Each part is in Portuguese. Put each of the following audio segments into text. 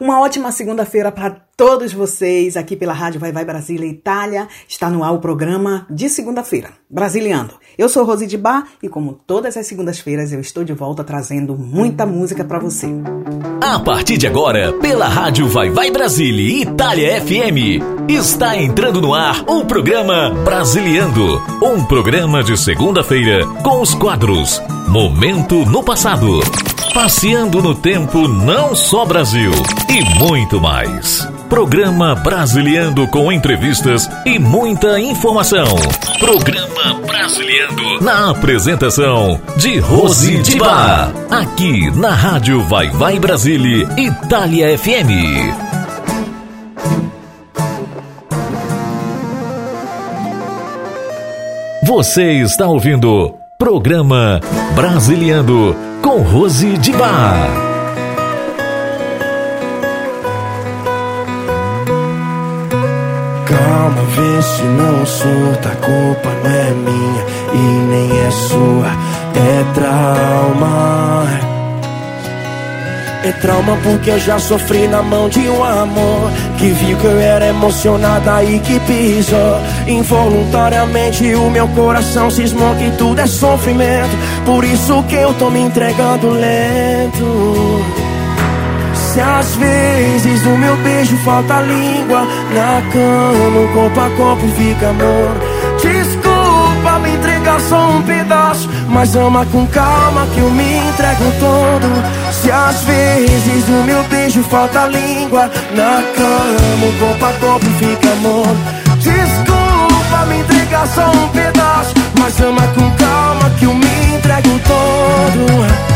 Uma ótima segunda-feira para todos vocês aqui pela Rádio Vai Vai Brasília Itália. Está no ar o programa de segunda-feira, Brasiliando. Eu sou Rose de Bar e como todas as segundas-feiras eu estou de volta trazendo muita música para você. A partir de agora, pela Rádio Vai Vai Brasília Itália FM, está entrando no ar o programa Brasiliando, um programa de segunda-feira com os quadros Momento no Passado, Passeando no Tempo Não Só Brasil e muito mais. Programa Brasiliando com entrevistas e muita informação. Programa Brasiliando na apresentação de Rose de Bar. Aqui na Rádio Vai Vai Brasília Itália FM. Você está ouvindo Programa Brasiliando com Rose de Bar. Calma, vê se não surta. A culpa não é minha e nem é sua. É trauma. É trauma porque eu já sofri na mão de um amor Que viu que eu era emocionada e que pisou Involuntariamente o meu coração cismou que tudo é sofrimento Por isso que eu tô me entregando lento se às vezes o meu beijo falta língua Na cama, um corpo a corpo fica amor. Desculpa me entregar só um pedaço Mas ama com calma que eu me entrego todo. Se às vezes o meu beijo falta língua Na cama, um corpo a corpo fica amor. Desculpa me entregar só um pedaço Mas ama com calma que eu me entrego todo.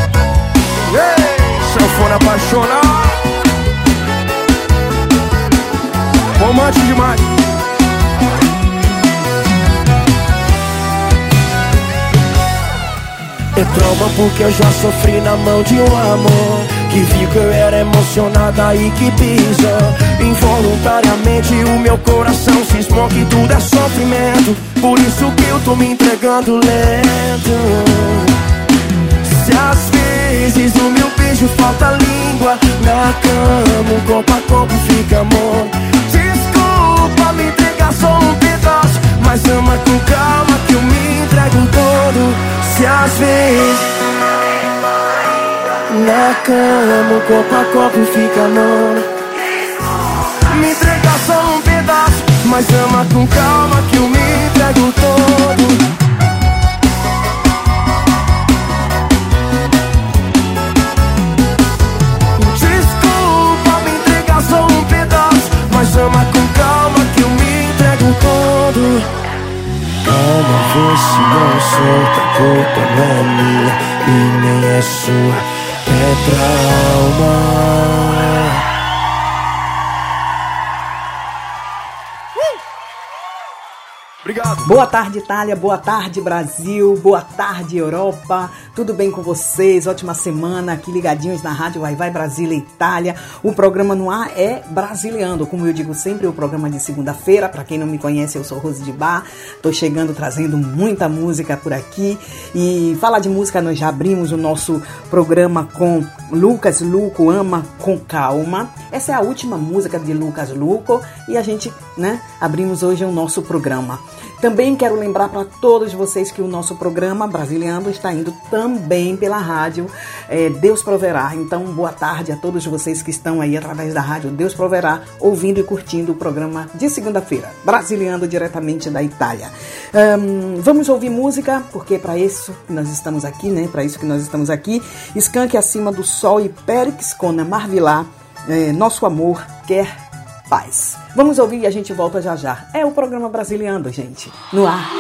Ei, sanfona apaixonada romântico demais. É trauma porque eu já sofri na mão de um amor Que viu que eu era emocionada e que pisou Involuntariamente o meu coração cismou que tudo é sofrimento. Por isso que eu tô me entregando lento. Se às vezes o meu beijo falta língua Na cama, um corpo a corpo fica amor Me entregar só um pedaço Mas ama com calma que eu me entrego todo. Se às vezes Na cama, um corpo a corpo fica amor Me entregar só um pedaço Mas ama com calma que eu me entrego todo vê se não solta A culpa não é minha e nem é sua. É trauma Obrigado. Boa tarde, Itália. Boa tarde, Brasil. Boa tarde, Europa. Tudo bem com vocês? Ótima semana aqui ligadinhos na Rádio Vai Vai Brasília Itália. O programa no ar é Brasiliando. Como eu digo sempre, o programa de segunda-feira. Para quem não me conhece, eu sou Rose de Bar. Tô chegando trazendo muita música por aqui. E falar de música, nós já abrimos o nosso programa com Lucas Luco Ama com Calma. Essa é a última música de Lucas Luco e a gente, né, abrimos hoje o nosso programa. Também quero lembrar para todos vocês que o nosso programa Brasiliano está indo também pela rádio é, Deus Proverá. Então, boa tarde a todos vocês que estão aí através da rádio Deus Proverá, ouvindo e curtindo o programa de segunda-feira, Brasiliano diretamente da Itália. Um, vamos ouvir música, porque é para isso que nós estamos aqui, né? Para isso que nós estamos aqui. Skank acima do sol e Périx com Marvilá. É, nosso amor quer paz. Vamos ouvir e a gente volta já já. É o programa Brasiliano, gente. No ar.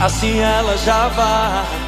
Assim ela já vai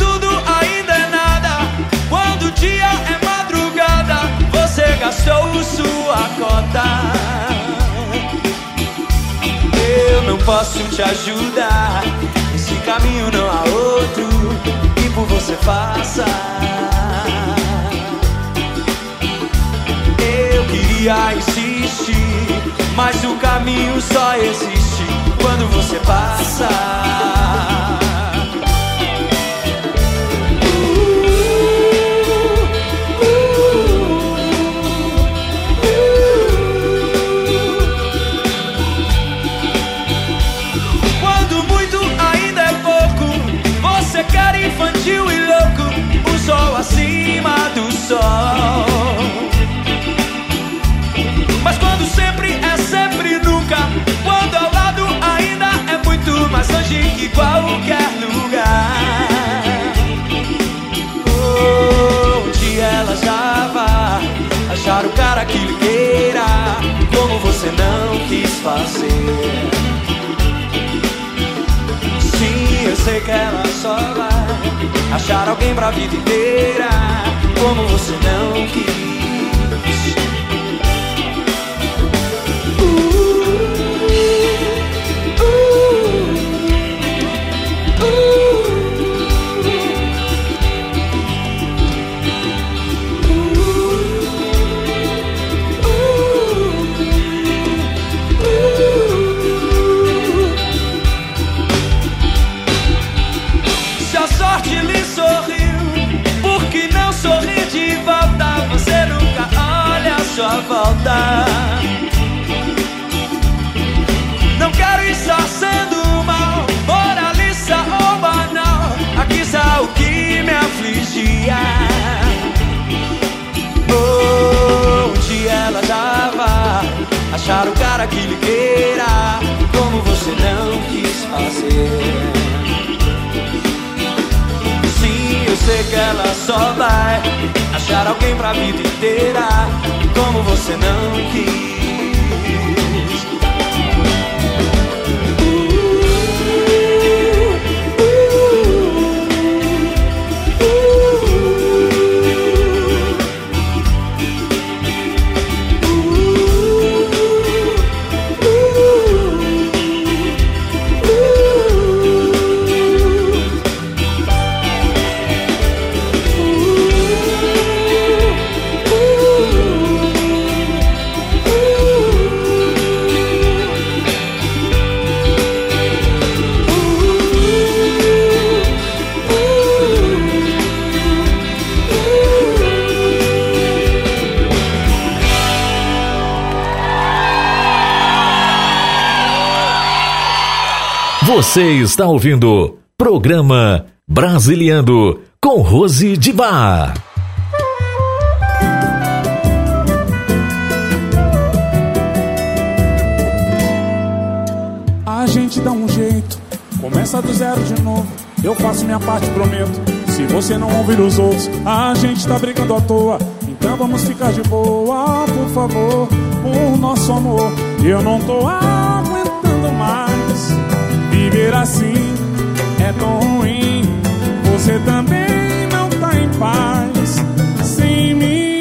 Tudo ainda é nada, quando o dia é madrugada, você gastou sua cota eu não posso te ajudar. Esse caminho não há outro que por você faça. Eu queria insistir, mas o caminho só existe quando você passa. Fazer. Sim, eu sei que ela só vai achar alguém pra vida inteira, como você não quis. Volta. Não quero estar sendo mal, moralista ou banal. Aqui está o que me afligia. Oh, dia ela dava achar o cara que lhe queira, como você não quis fazer. Sim, eu sei que ela só vai achar alguém pra vida inteira como você não quis. Você está ouvindo programa Brasiliando com Rose de Bar. A gente dá um jeito, começa do zero de novo. Eu faço minha parte, prometo. Se você não ouvir os outros, a gente tá brigando à toa. Então vamos ficar de boa, por favor, por nosso amor. Eu não tô aguentando mais viver assim é tão ruim. Você também não tá em paz sem mim.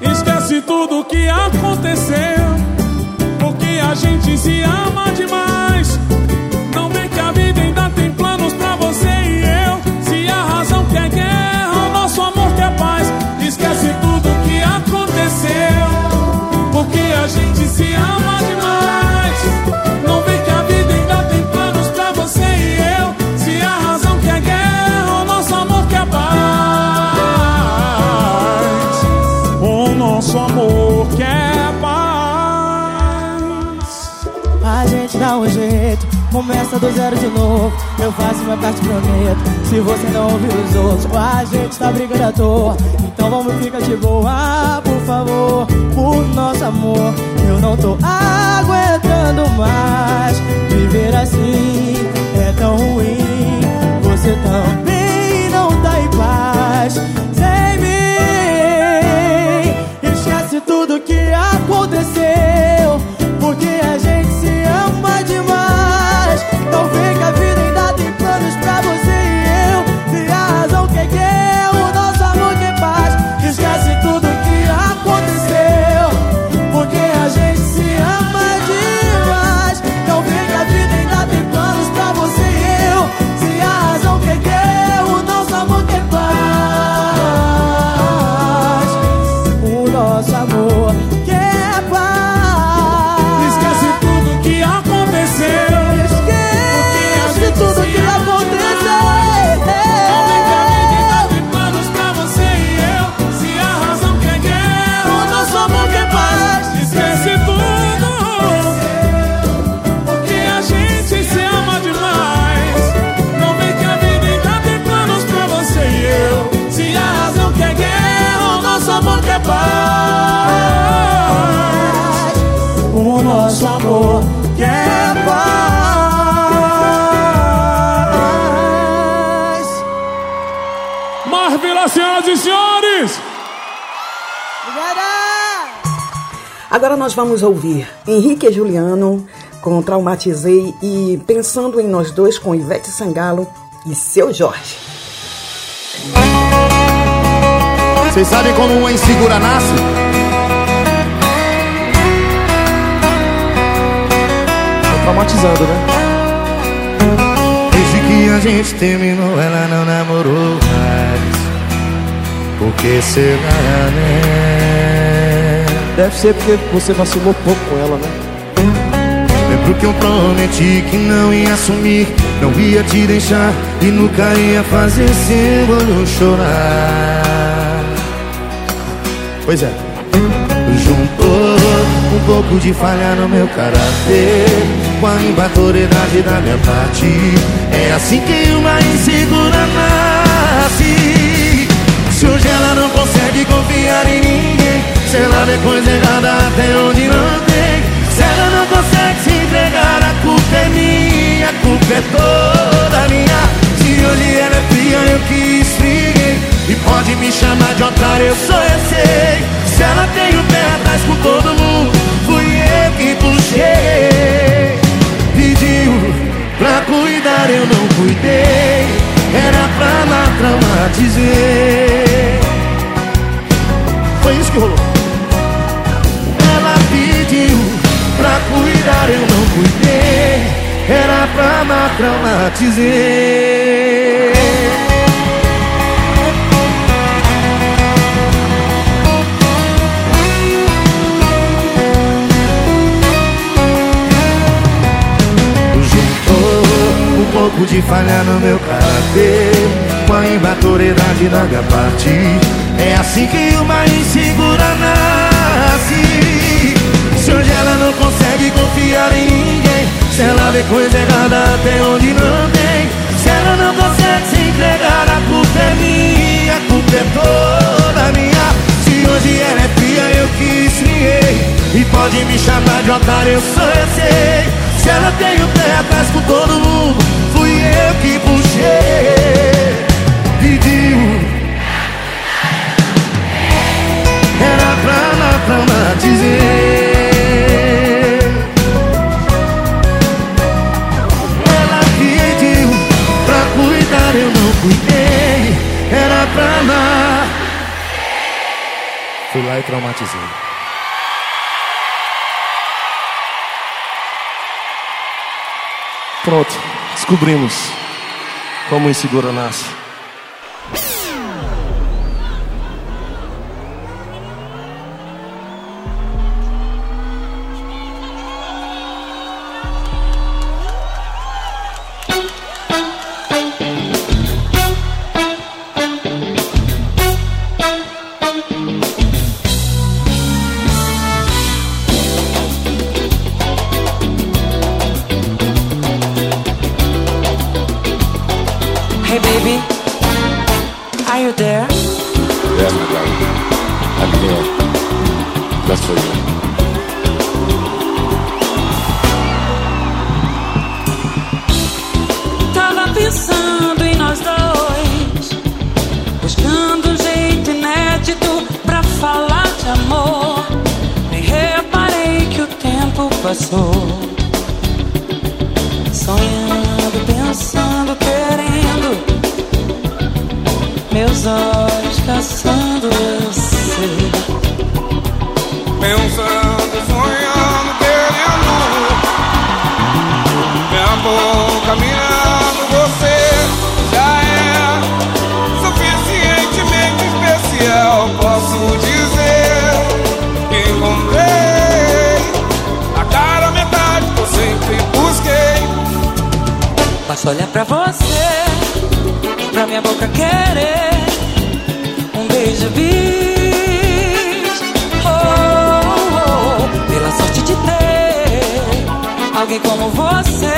Esquece tudo que aconteceu, porque a gente se ama demais. Começa do zero de novo. Eu faço minha parte, prometo. Se você não ouvir os outros, a gente tá brigando à toa. Então vamos ficar de boa, por favor, por nosso amor. Eu não tô aguentando mais viver assim. É tão ruim, você também não tá em paz Agora nós vamos ouvir Henrique e Juliano com Traumatizei e Pensando em Nós Dois com Ivete Sangalo e Seu Jorge. Vocês sabem como uma insegura nasce? Tô traumatizando, né? Desde que a gente terminou, ela não namorou mais. Por que será, né? Deve ser porque você vacilou pouco com ela, né? Lembro que eu prometi que não ia assumir, não ia te deixar e nunca ia fazer seu olho chorar. Pois é. Juntou um pouco de falha no meu caráter com a imbatoriedade da minha parte. É assim que uma insegura nasce. Se hoje ela não consegue confiar em ninguém, se ela vê coisa errada até onde não tem, se ela não consegue se entregar, a culpa é minha, a culpa é toda minha. Se hoje ela é fria, eu que esfriei. E pode me chamar de otário, eu sou eu sei. Se ela tem o pé atrás com todo mundo, fui eu que puxei. Pediu pra cuidar, eu não cuidei. Era pra lá traumatizei. Foi isso que rolou. Cuidar, eu não cuidei. Era pra lá traumatizei. Juntou um pouco de falha no meu caráter Com a imbatoriedade da minha parte É assim que uma insegura nasce Se hoje ela não consegue em ninguém. Se ela vê coisa errada até onde não tem. Se ela não consegue se entregar A culpa é minha, a culpa é toda minha. Se hoje ela é fria eu que esfriei E pode me chamar de otário, eu sou eu sei. Se ela tem o pé atrás com todo mundo Fui eu que puxei. Pediu. Era pra lá traumatizei Ela eu cuidei Era pra lá Fui lá e traumatizei. Pronto, descobrimos como insegura nasce. There? Yes, my darling. I'm here. Just for you. Tava pensando em nós dois, buscando um jeito inédito pra falar de amor. Nem reparei que o tempo passou. Sonhando, Meus olhos caçando você. Pensando, sonhando, querendo Minha boca mirando você. Já é suficientemente especial Posso dizer. Que encontrei A cara metade que eu sempre busquei. Basta olhar pra você, pra minha boca querer beijo bis. Oh, oh, oh, pela sorte de ter alguém como você,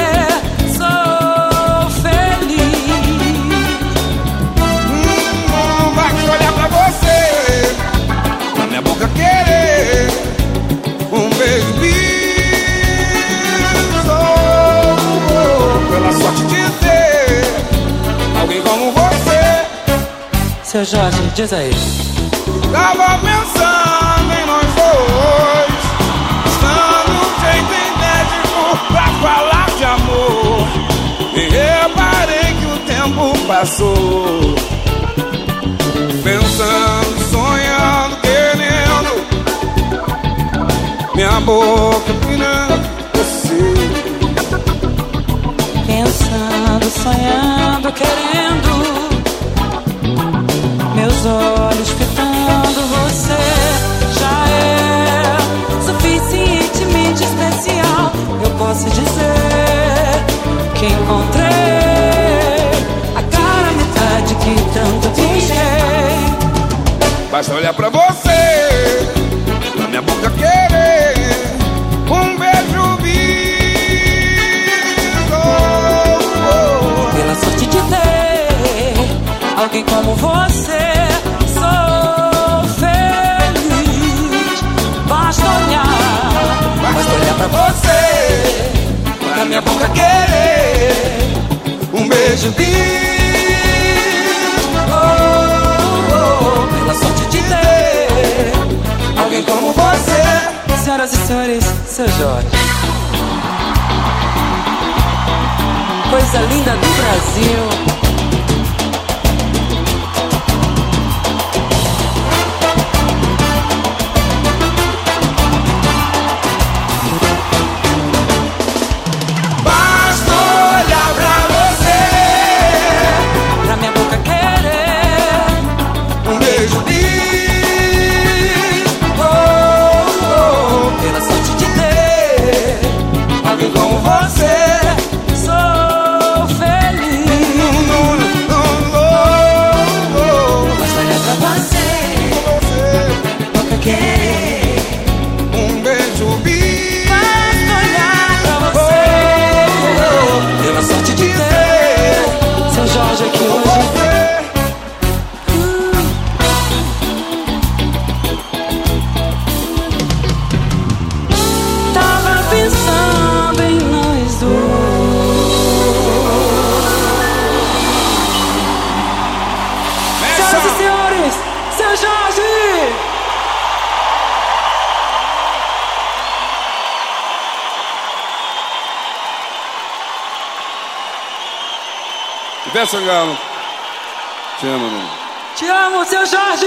Seu Jorge, diz aí. Tava pensando em nós dois, estando um jeito inédito pra falar de amor. E reparei que o tempo passou. Pensando, sonhando, querendo. Minha boca pirando você. Pensando, sonhando, querendo. Meus olhos fitando você já é suficientemente especial. Eu posso dizer que encontrei a cara metade que tanto busquei. Basta olhar pra você, na minha boca querer alguém como você, sou feliz. Basta olhar, basta olhar pra você, Na minha boca querer um beijo vivo. Oh, pela sorte de ter alguém como você. Senhoras e senhores, seu Jorge. Coisa linda do Brasil. Ivete Sangalo. Te amo, meu. Te amo, seu Jorge!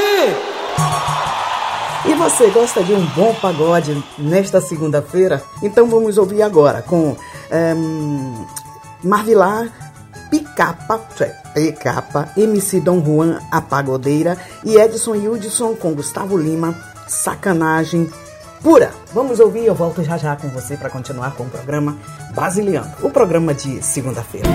E você gosta de um bom pagode nesta segunda-feira? Então vamos ouvir agora com ehm, Marvilar, Picapa, Picapa, MC Dom Juan, a Pagodeira e Edson Hildson com Gustavo Lima, Sacanagem Pura. Vamos ouvir, eu volto já já com você para continuar com o programa Brasiliano, o programa de segunda-feira.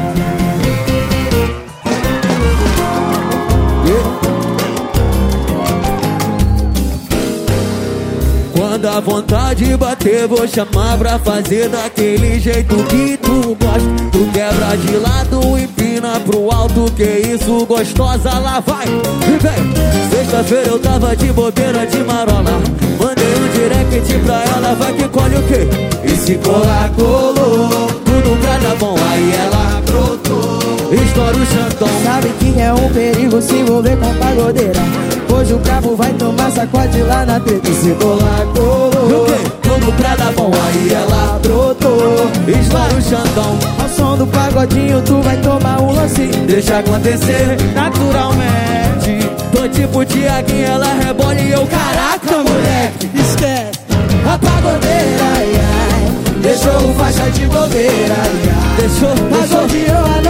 Quando a vontade bater, vou chamar pra fazer daquele jeito que tu gosta. Tu quebra de lado, empina pro alto, que isso gostosa, lá vai. E vem, sexta-feira eu tava de bobeira de marola. Mandei um direct pra ela, vai que colhe o quê? E se colar, colou. Tudo pra dar bom, aí ela brotou. Estoura o chantão. Sabe que é um perigo se envolver com pagodeira Hoje o brabo vai tomar sacode lá na treta E se colar, colou? Tudo pra dar bom, aí ela brotou. Estoura o chantão. Ao som do pagodinho tu vai tomar um lance. Deixa acontecer Naturalmente. Tô tipo Tiaguinho, ela rebola e eu Caraca, moleque Esquece. A pagodeira, ai, ai. Deixou o faixa de bobeira, ai, ai. Deixou, deixou. Pagodeou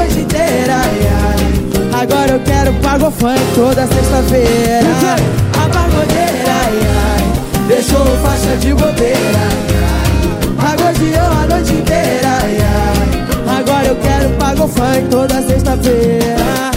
pago funk toda sexta-feira. A pagodeira, ai, ai. Deixou faixa de bobeira, Pagodeou a noite inteira, ai, ai. Agora eu quero pago funk toda sexta-feira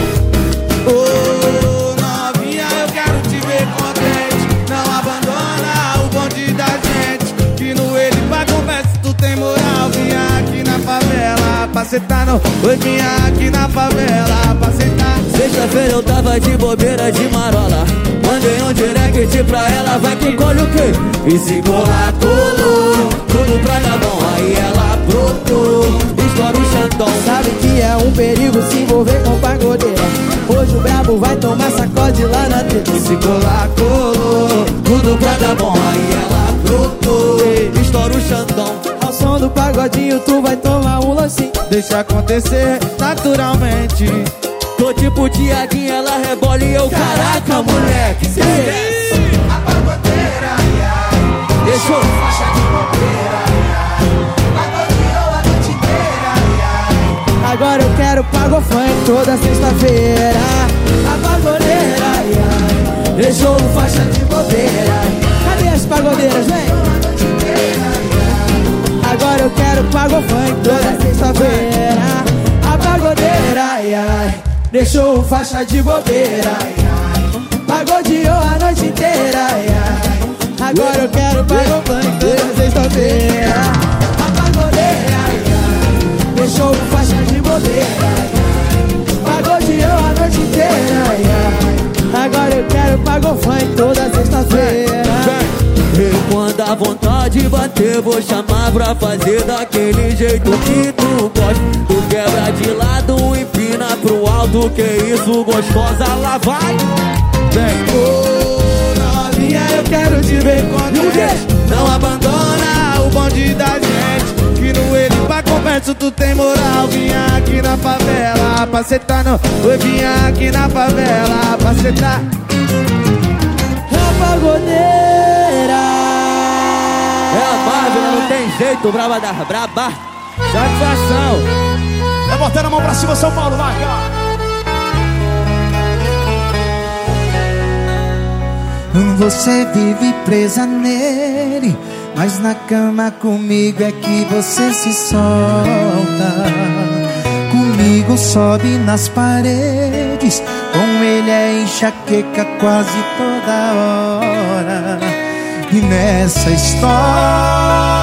Oi, vinha aqui na favela pra sentar. Sexta-feira eu tava de bobeira de marola. Mandei um direct pra ela, vai que colhe o quê? E se colar, colou Tudo pra dar bom, aí ela brotou Estoura o chantão Sabe que é um perigo se envolver com pagodeira Hoje o brabo vai tomar sacode lá na teta. Se colar, colou Tudo pra dar bom, aí ela brotou Estoura o xandão som do pagodinho tu vai tomar um lanchinho Deixa acontecer naturalmente. Tô tipo Tiaguinho, ela rebola e eu Caraca, moleque, cê esquece A pagodeira, Deixou faixa de bobeira Pagodeou a noite inteira Agora eu quero pago funk toda sexta-feira. A pagodeira, ai, deixou faixa de bobeira Cadê as pagodeiras, vem? Eu quero pago funk toda sexta-feira A pagodeira, ai, ai, deixou faixa de bobeira ai, ai, Pagodeou a noite inteira, ai, ai, Agora eu quero pago funk toda sexta-feira A pagodeira, ai, ai, deixou faixa de bobeira Pagodeou a noite inteira, ai, ai, Agora eu quero pago funk toda sexta-feira E quando a vontade bater, vou chamar pra fazer daquele jeito que tu gosta. Tu quebra de lado, empina pro alto, que isso gostosa, lá vai. Vem, Ô novinha, eu quero te ver contente Não abandona o bonde da gente. Que no ele pra conversa tu tem moral. Vinha aqui na favela pra sentar no Oi, vinha aqui na favela pra sentar pagodeira não tem jeito, braba da braba. Satisfação Vai botando a mão pra cima, São Paulo, vai, ó. Você vive presa nele, mas na cama comigo é que você se solta. Comigo sobe nas paredes, com ele é enxaqueca quase toda hora. E nessa história,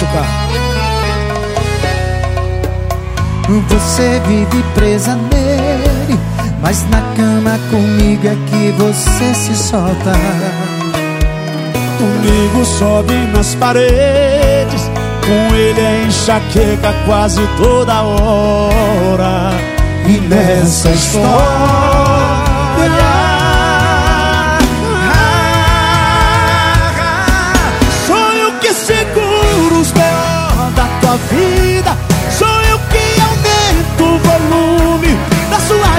machucar. Você vive presa nele, mas na cama comigo é que você se solta. Comigo sobe nas paredes, com ele é enxaqueca quase toda hora. E nessa história,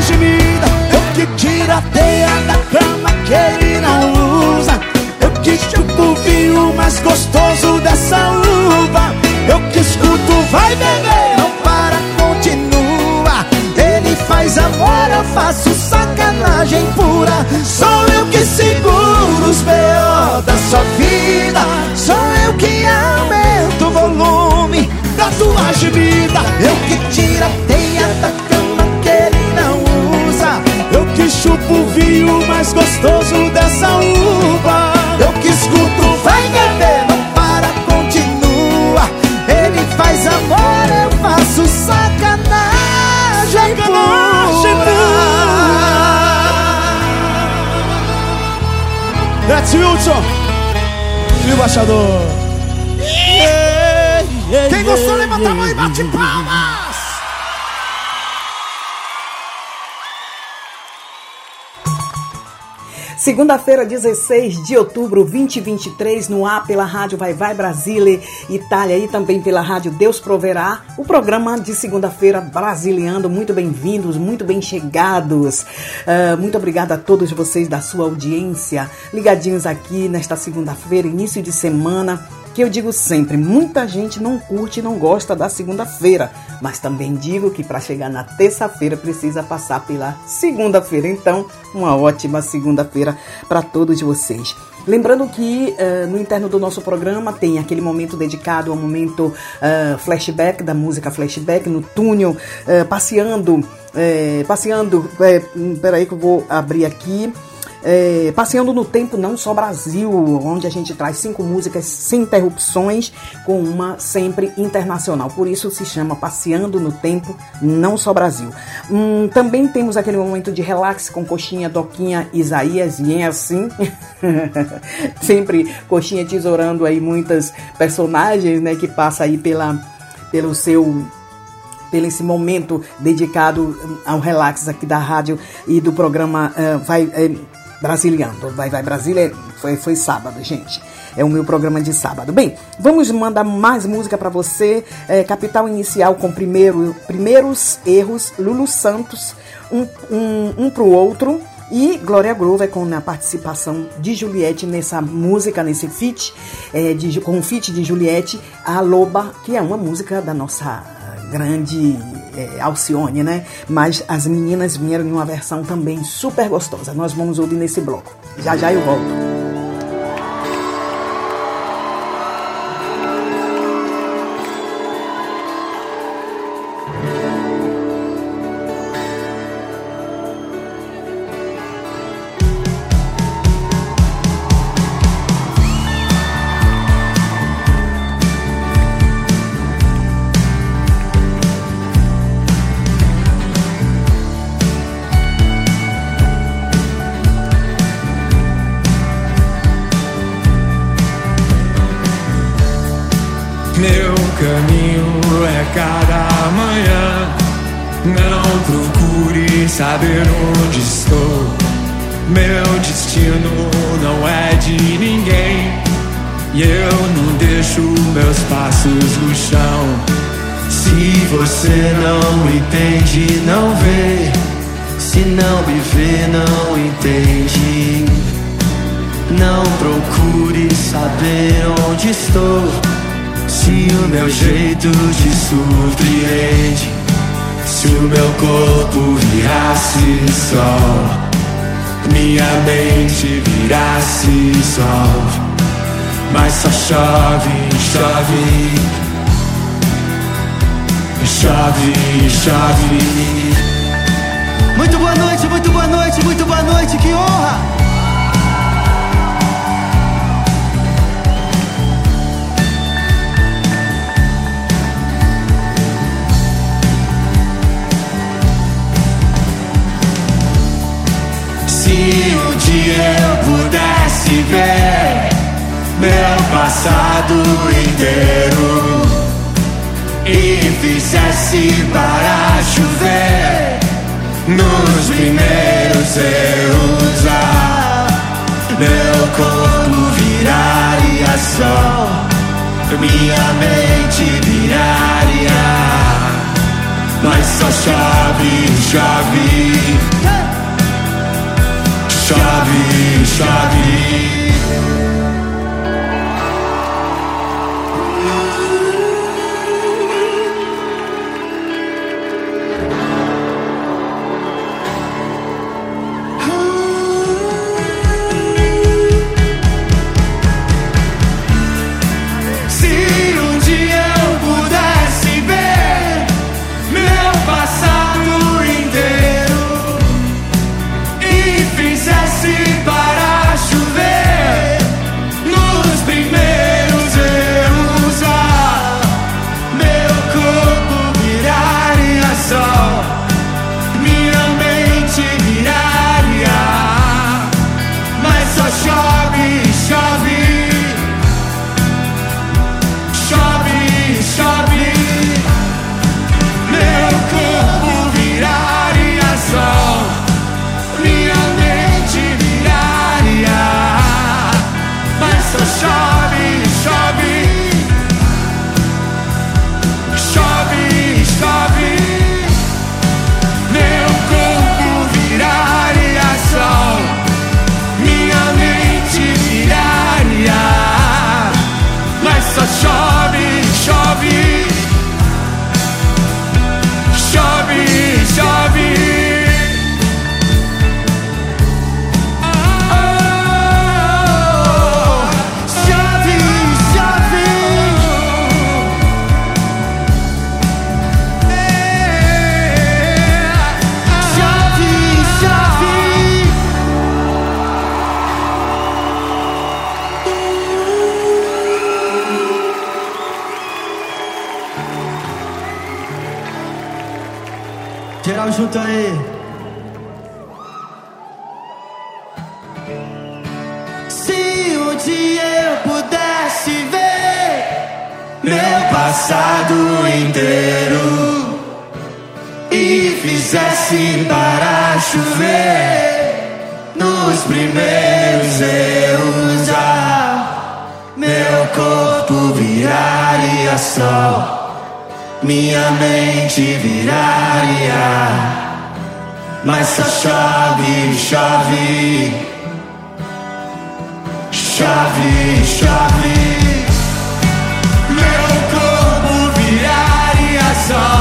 da sua gemida. Eu que tiro a teia da cama que ele não usa. Eu que chupo o vinho mais gostoso dessa uva. Eu que escuto, vai beber, não para, continua. Ele faz amor, eu faço sacanagem pura. Sou eu que seguro os B.O. da sua vida. Sou eu que aumento o volume da tua gemida. Eu que tiro a chupo o mais gostoso dessa uva. Eu que escuto, vai beber, não para, continua. Ele faz amor, eu faço sacanagem, Sacanagem pura. Let's Wilson e o embaixador. Quem gostou, levanta a mão e bate palmas. Segunda-feira, 16 de outubro 2023, no ar pela Rádio Vai Vai Brasília, Itália e também pela Rádio Deus Proverá, o programa de segunda-feira brasiliano. Muito bem-vindos, muito bem chegados. Uh, muito obrigada a todos vocês da sua audiência, ligadinhos aqui nesta segunda-feira, início de semana que eu digo sempre, muita gente não curte e não gosta da segunda-feira, mas também digo que para chegar na terça-feira precisa passar pela segunda-feira. Então, uma ótima segunda-feira para todos vocês. Lembrando que uh, no interno do nosso programa tem aquele momento dedicado ao momento uh, flashback da música flashback no túnel, uh, passeando, passeando. peraí que eu vou abrir aqui é, Passeando no Tempo Não Só Brasil, onde a gente traz cinco músicas sem interrupções, com uma sempre internacional. Por isso se chama Passeando no Tempo Não Só Brasil. Hum, também temos aquele momento de relax com Coxinha, Doquinha, Isaías, e é assim. sempre Coxinha tesourando aí muitas personagens, né, que passa aí pela, pelo seu pelo esse momento dedicado ao relax aqui da rádio e do programa uh, vai uh, Brasiliano. Vai, vai, Brasília foi, foi sábado, gente. É o meu programa de sábado. Bem, vamos mandar mais música para você. É, Capital Inicial com primeiro, Primeiros Erros, Lulu Santos, um, um, um pro outro. E Glória Groove com a participação de Juliette nessa música, nesse feat, é, de, com o feat de Juliette, a Loba, que é uma música da nossa grande é, Alcione, né? Mas as meninas vieram em uma versão também super gostosa. Nós vamos ouvir nesse bloco. Já já eu volto. Chove, chove. Muito boa noite, muito boa noite, muito boa noite, que honra! Se um dia eu pudesse ver meu passado inteiro e fizesse para chover nos primeiros erros, ah, meu corpo viraria sol, minha mente viraria, mas só chove, chove chave, chave. Passado inteiro e fizesse para chover nos primeiros erros, ah, meu corpo viraria sol minha mente viraria. Mas só chove, chove, chove, chove. Viraria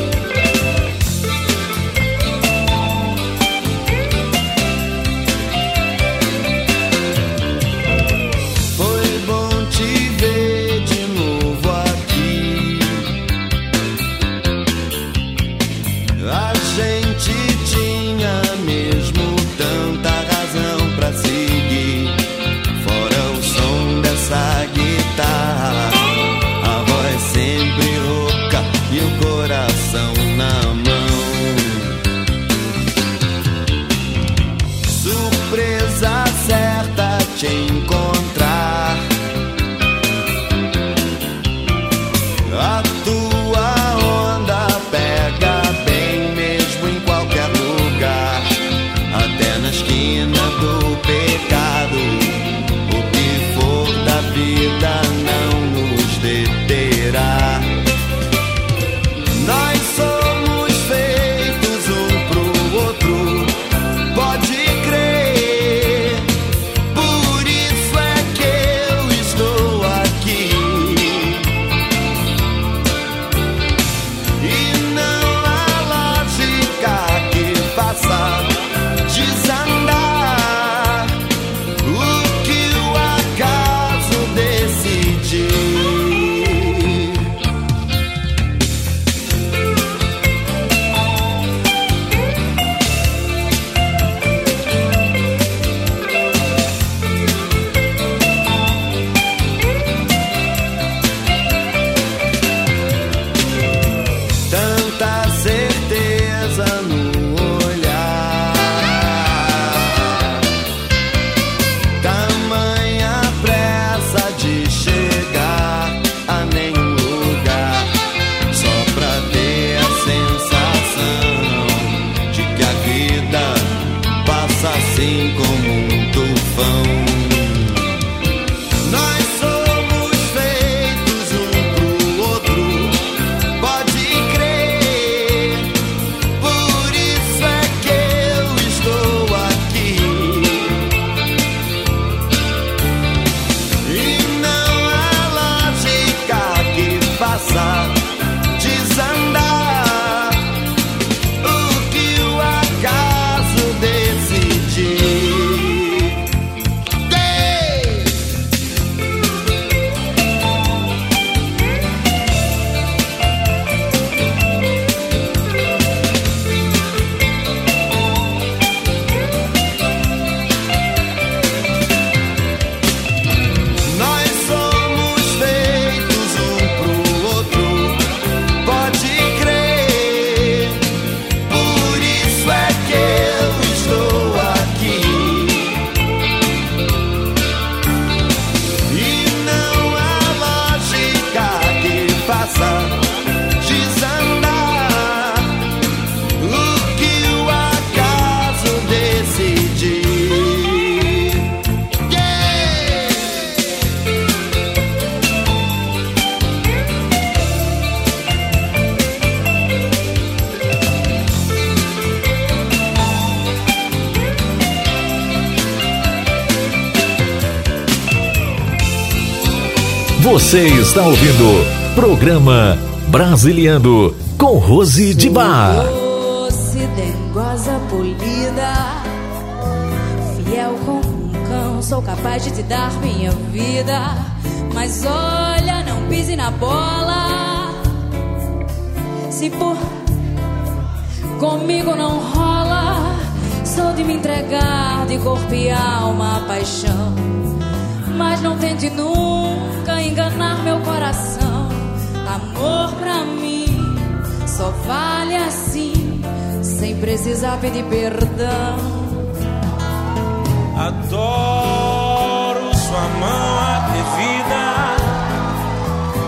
Está ouvindo programa Brasiliando com Rose de Bar. Doce, dengosa, polida, fiel como um cão, sou capaz de te dar minha vida. Mas olha, não pise na bola. Se por comigo não rola, sou de me entregar de corpo e alma paixão. Mas não tente nunca enganar meu coração. Amor pra mim só vale assim, sem precisar pedir perdão. Adoro sua mão atrevida.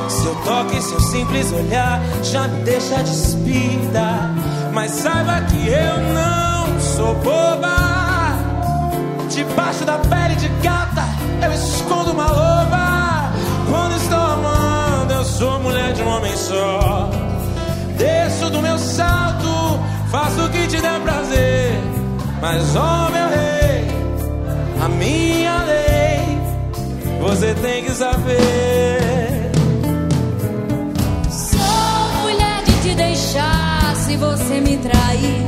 Seu toque, seu simples olhar já me deixa despida. Mas saiba que eu não sou boba. Debaixo da pele de gata, eu escondo uma loba. Quando estou amando, eu sou mulher de um homem só. Desço do meu salto, faço o que te der prazer. Mas, ó meu rei, a minha lei, você tem que saber. Sou mulher de te deixar se você me trair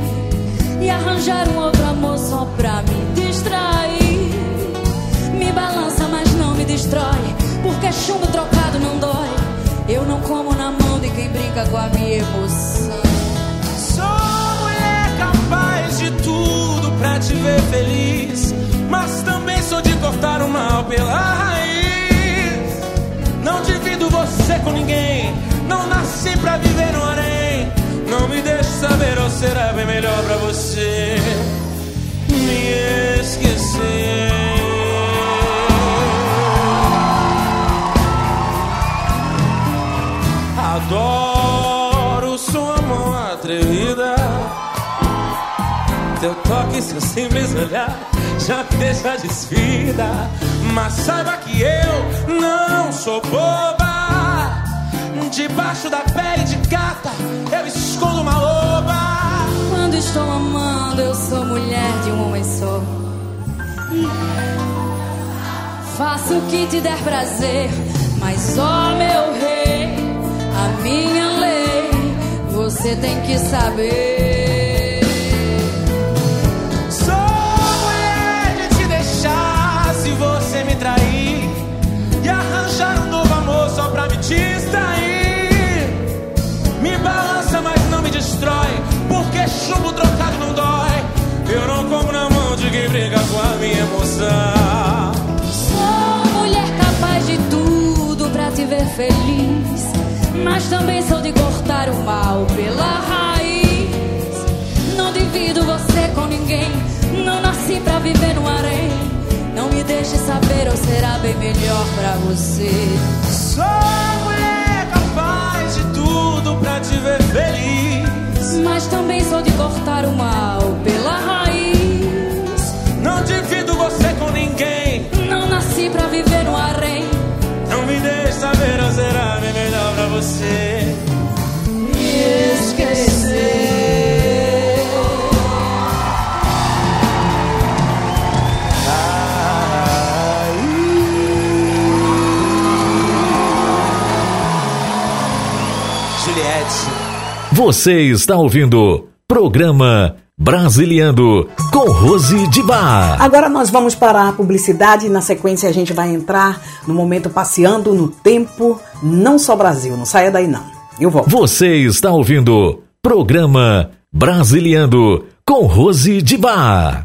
e arranjar um outro amor só pra me distrair. Me destrói, porque chumbo trocado não dói. Eu não como na mão de quem brinca com a minha emoção. Sou mulher capaz de tudo pra te ver feliz, mas também sou de cortar o mal pela raiz. Não divido você com ninguém, não nasci pra viver no harém. Não me deixe saber, ou será bem melhor pra você me esquecer. Adoro sua mão atrevida. Teu toque, seu simples olhar já me deixa desfida. Mas saiba que eu não sou boba. Debaixo da pele de gata, eu escondo uma loba. Quando estou amando, eu sou mulher de um homem só. Faço o que te der prazer, mas ó meu rei, a minha lei, você tem que saber. Sou mulher de te deixar se você me trair e arranjar um novo amor só pra me distrair. Me balança, mas não me destrói, porque chumbo trocado não dói. Eu não como na mão de quem briga com a minha emoção. Sou mulher capaz de tudo pra te ver feliz, mas também sou de cortar o mal pela raiz. Não divido você com ninguém, não nasci pra viver no harém. Não me deixe saber, ou será bem melhor pra você. Sou mulher capaz de tudo pra te ver feliz, mas também sou de cortar o mal pela raiz. Não divido você com ninguém, Você está ouvindo programa Brasiliando com Rose de Bar. Agora nós vamos para a publicidade e na sequência a gente vai entrar no momento passeando no tempo, não só Brasil, não saia daí não. Eu volto. Você está ouvindo programa Brasiliando com Rose de Bar.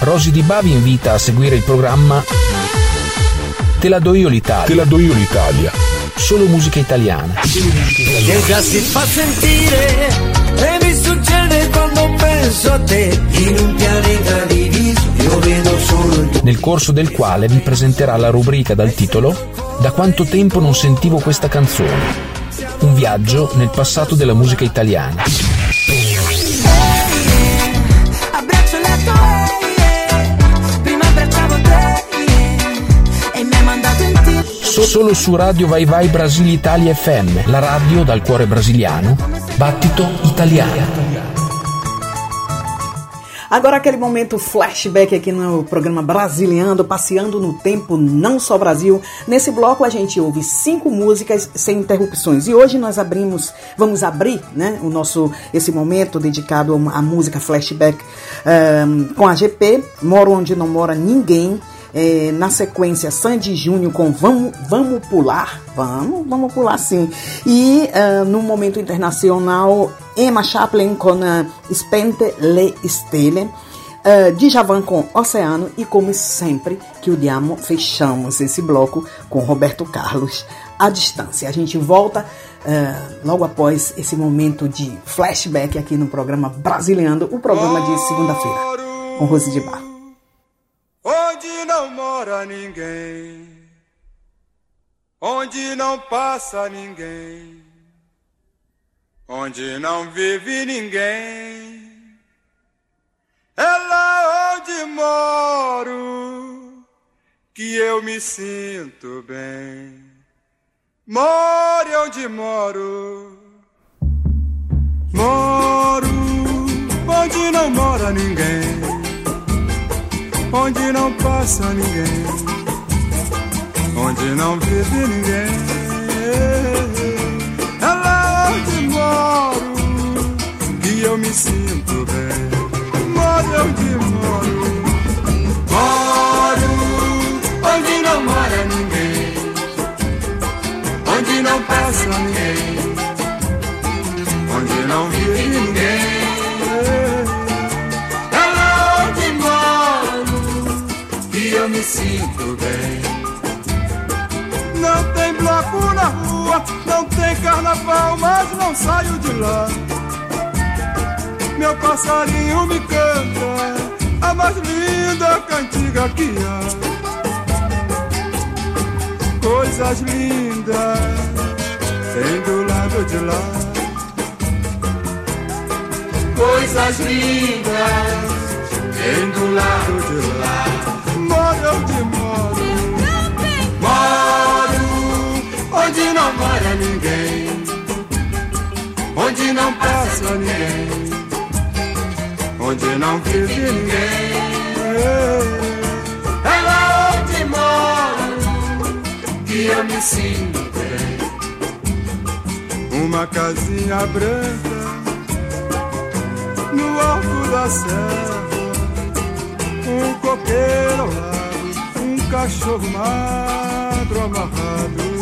Rosy Di Ba vi invita a seguire il programma Te la do io l'Italia. Te la do io l'Italia. Solo musica italiana. che già si fa sentire e mi succede quando penso a te in un pianeta diviso io vedo solo il tuo Nel corso del quale vi presenterà la rubrica dal titolo Da quanto tempo non sentivo questa canzone? Un viaggio nel passato della musica italiana. Solo su Radio Vai Vai Brasile Italia FM, la radio dal cuore brasiliano, battito italiano. Agora aquele momento flashback aqui no programa Brasiliando, passeando no tempo, não só Brasil. Nesse bloco a gente ouve cinco músicas sem interrupções. E hoje nós abrimos, vamos abrir, né, o nosso esse momento dedicado à música flashback um, com a GP, Moro onde não mora ninguém. É, na sequência, Sandy Júnior com Vamos, vamos Pular. Vamos, vamos pular sim. E uh, no momento internacional, Emma Chaplin com uh, Spente le Stelle. Uh, Djavan com Oceano e como sempre que o Diamo fechamos esse bloco com Roberto Carlos à distância. A gente volta uh, logo após esse momento de flashback aqui no programa Brasiliando, o programa de segunda-feira com Rose de Bar. Mora ninguém, onde não passa ninguém, onde não vive ninguém. É lá onde moro que eu me sinto bem. More onde moro, moro onde não mora ninguém onde não passa ninguém, onde não vive ninguém. É lá onde moro. Que eu me sinto bem. Moro onde moro, moro onde não mora ninguém, onde não passa ninguém, na rua, não tem carnaval, mas não saio de lá. Meu passarinho me canta a mais linda cantiga que há. Coisas lindas tem do lado de lá. Coisas lindas tem do lado de lá. Moro onde onde não mora ninguém, onde não passa ninguém, onde não vive ninguém. É lá onde moro que eu me sinto bem. Uma casinha branca no alto da serra um coqueiro ao lado, um cachorro magro amarrado,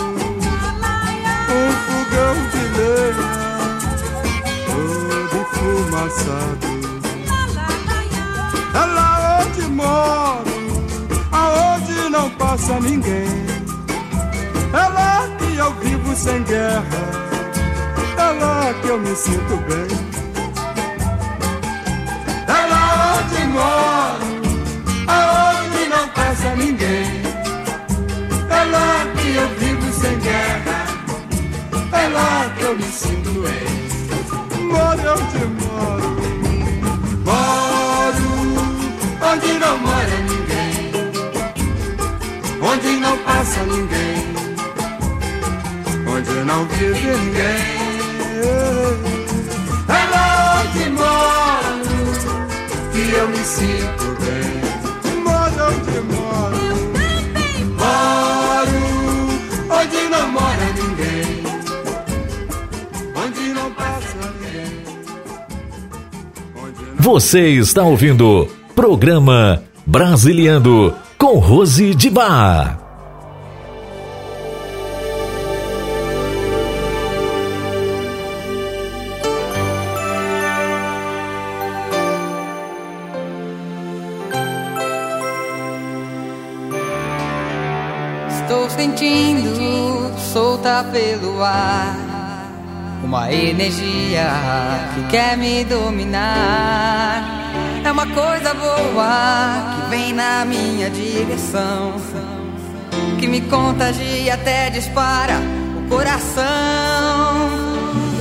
fogão de lenha todo enfumaçado. É lá onde moro, aonde não passa ninguém. É lá que eu vivo sem guerra, é lá que eu me sinto bem. É lá onde moro eu me sinto bem. Moro onde moro, moro onde não mora ninguém, onde não passa ninguém, onde não vive ninguém. É lá onde moro que eu me sinto bem. Você está ouvindo programa Brasiliando com Rose de Bar. Estou sentindo solta pelo ar uma energia que quer me dominar. É uma coisa boa que vem na minha direção. Que me contagia até dispara o coração.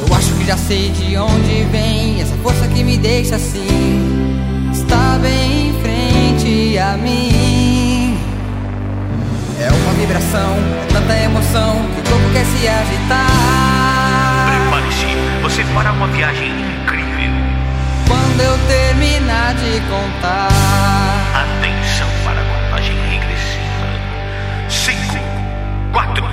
Eu acho que já sei de onde vem essa força que me deixa assim. Está bem em frente a mim. É uma vibração, é tanta emoção que o corpo quer se agitar você fará uma viagem incrível. Quando eu terminar de contar. Atenção para a contagem regressiva: 5, 4,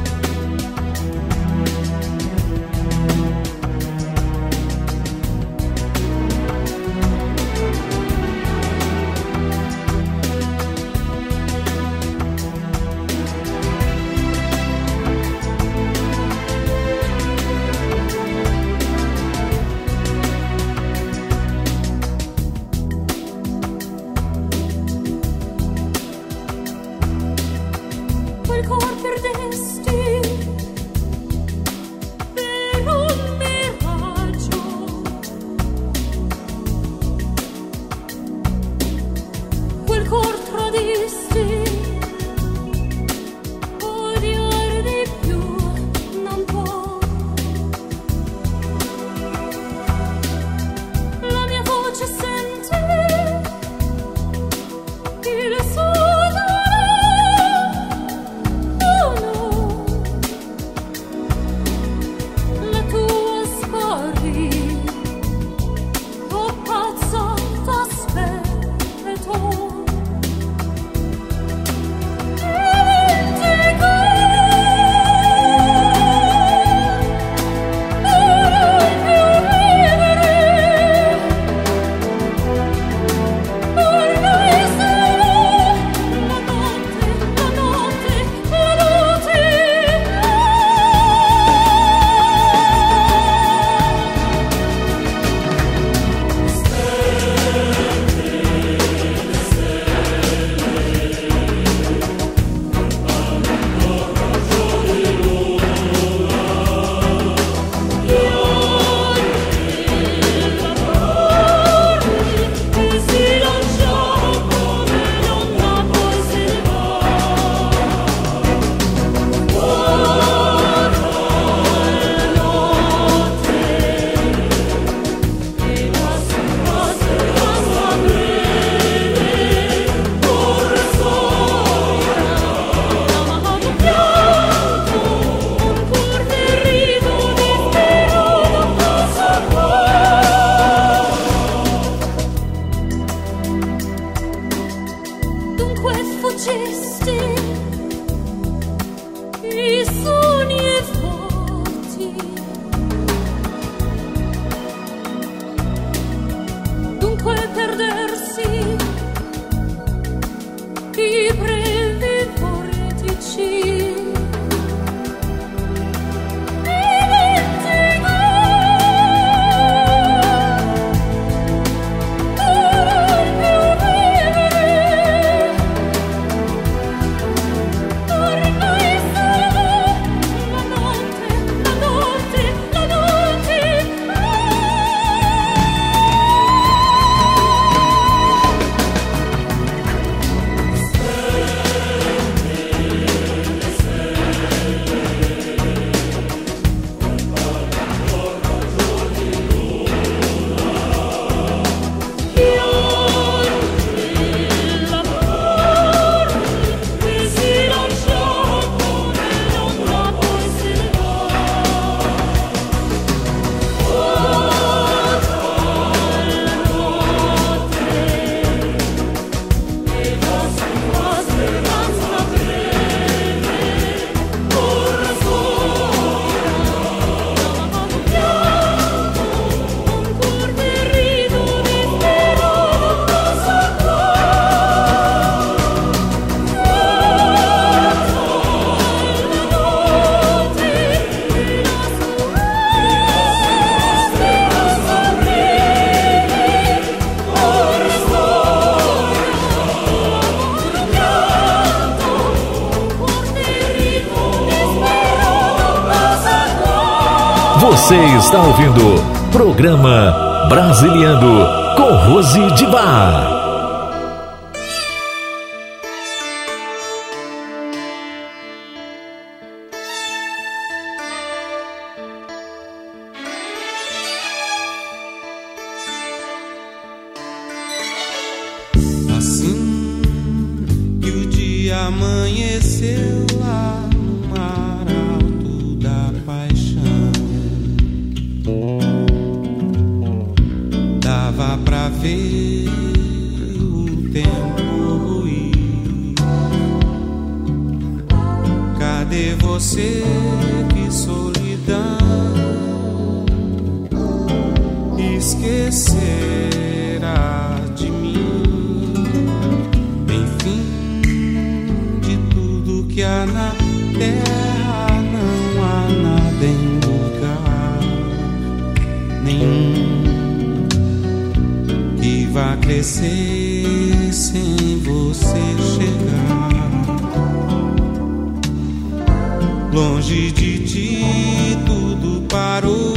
Brasiliano com Rose de Bar. que há na terra não há nada em lugar nenhum que vá crescer sem você chegar. Longe de ti tudo parou.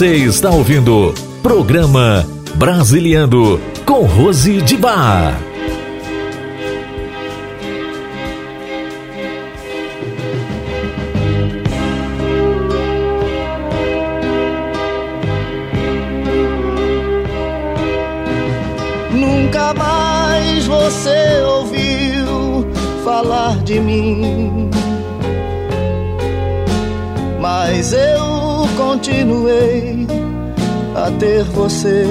Você está ouvindo Programa Brasiliano com Rose de Bar. Nunca mais você ouviu falar de mim. Mas eu continuei a ter você.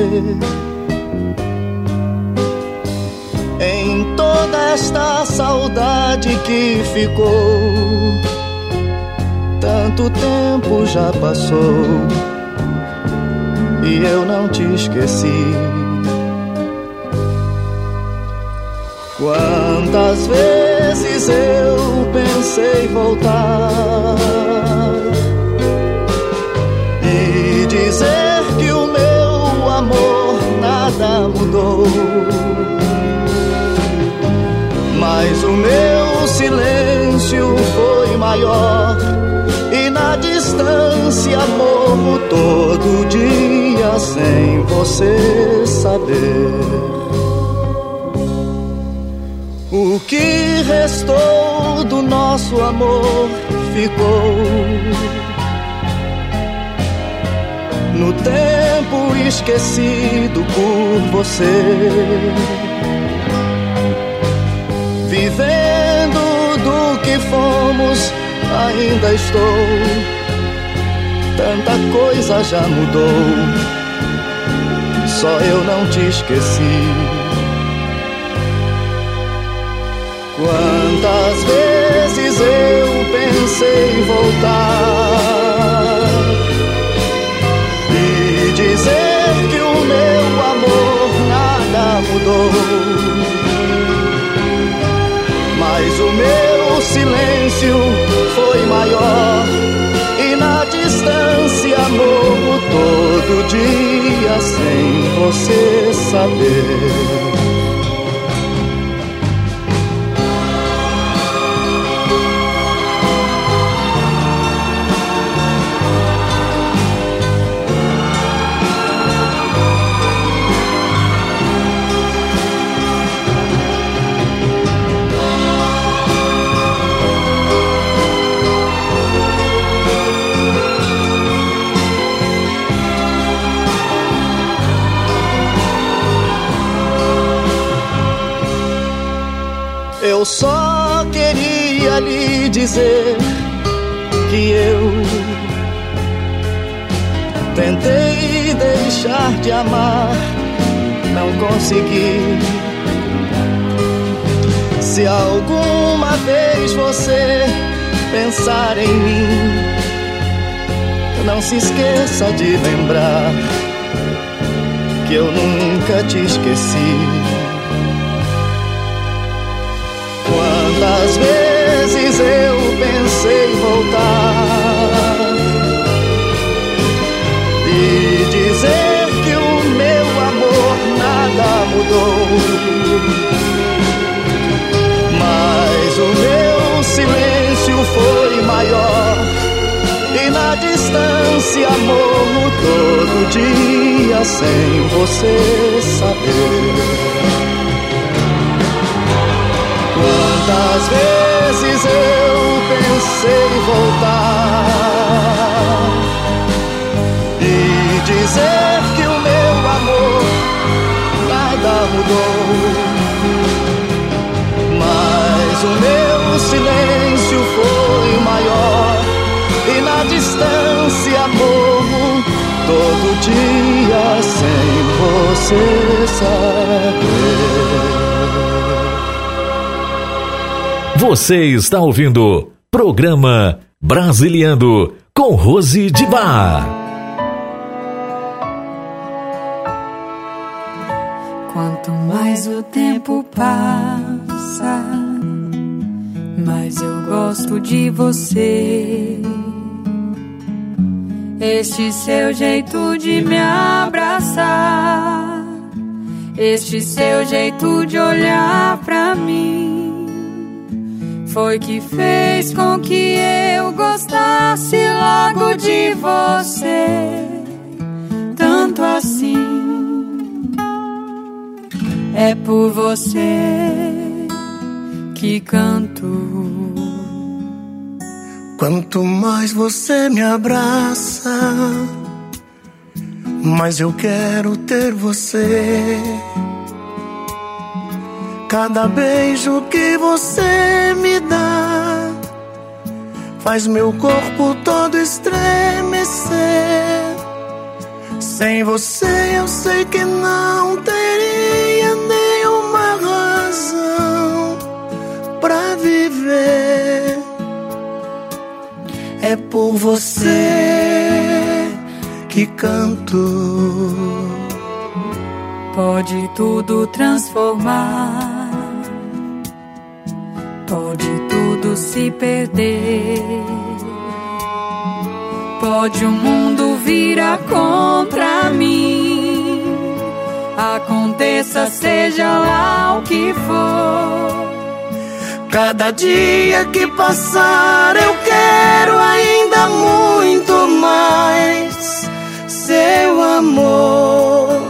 Em toda esta saudade que ficou, tanto tempo já passou e eu não te esqueci. Quantas vezes eu pensei voltar Mas o meu silêncio foi maior e na distância morro todo dia sem você saber. O que restou do nosso amor ficou no tempo esquecido por você. Vivendo do que fomos, ainda estou. Tanta coisa já mudou, só eu não te esqueci. Quantas vezes eu pensei em voltar e dizer mudou. Mas o meu silêncio foi maior e na distância morro todo dia sem você saber. Dizer que eu tentei deixar de amar, não consegui. Se alguma vez você pensar em mim, não se esqueça de lembrar que eu nunca te esqueci. Quantas vezes eu pensei voltar e dizer que o meu amor nada mudou, mas o meu silêncio foi maior e na distância morro todo dia sem você saber. Quantas vezes eu pensei voltar e dizer que o meu amor nada mudou, mas o meu silêncio foi maior e na distância morro todo dia sem você saber. Você está ouvindo Programa Brasiliando com Rose de Bar. Quanto mais o tempo passa, mais eu gosto de você. Este seu jeito de me abraçar, este seu jeito de olhar pra mim, foi que fez com que eu gostasse logo de você, tanto assim. É por você que canto. Quanto mais você me abraça, mais eu quero ter você. Cada beijo que você me dá faz meu corpo todo estremecer. Sem você eu sei que não teria nenhuma razão pra viver. É por você que canto. Pode tudo transformar, pode tudo se perder, pode o mundo virar contra mim. Aconteça, seja lá o que for. Cada dia que passar eu quero ainda muito mais seu amor.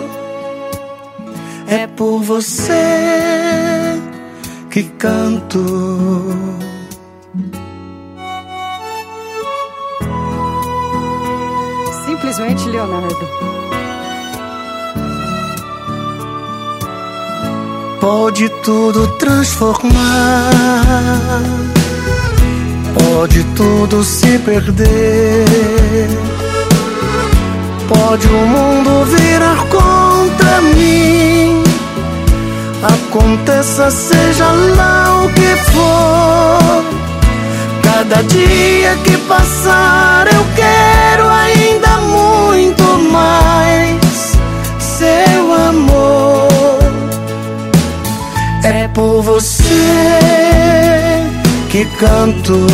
É por você que canto. Simplesmente Leonardo. Pode tudo transformar, pode tudo se perder, pode o mundo virar contra mim. Aconteça, seja lá o que for, cada dia que passar eu quero ainda muito mais seu amor. É por você que canto.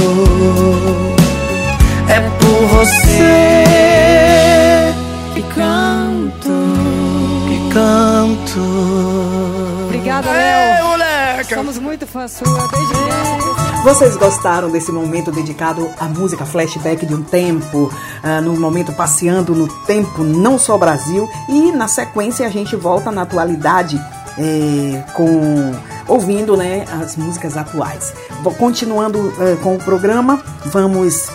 É por você que canto. que canto. Obrigada, Léo. moleque! Somos muito fãs sua, desde. Vocês gostaram desse momento dedicado à música flashback de um tempo, ah, no momento passeando no tempo, não só Brasil, e na sequência a gente volta na atualidade eh, com ouvindo né, as músicas atuais. Vou continuando eh, com o programa, vamos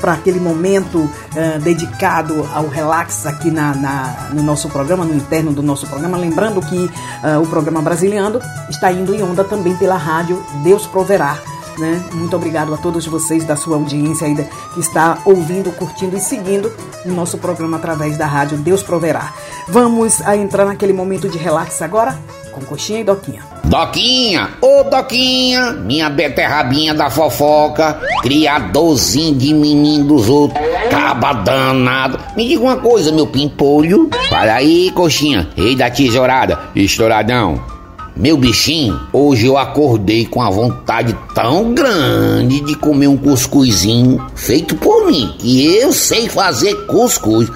para aquele momento eh, dedicado ao relax aqui na, na- no nosso programa, no interno do nosso programa. Lembrando que eh, o programa Brasiliando está indo em onda também pela rádio Deus Proverá. Né? Muito obrigado a todos vocês da sua audiência aí da- que está ouvindo, curtindo e seguindo o nosso programa através da rádio Deus Proverá. Vamos a entrar naquele momento de relax agora com Coxinha e Doquinha. Doquinha, ô Doquinha, minha beterrabinha da fofoca, criadorzinho de menino dos outros, caba danado. Me diga uma coisa, meu pimpolho. Fala aí, coxinha, rei da tesourada, estouradão. Meu bichinho, hoje eu acordei com a vontade tão grande de comer um cuscuzinho feito por mim, que eu sei fazer cuscuz.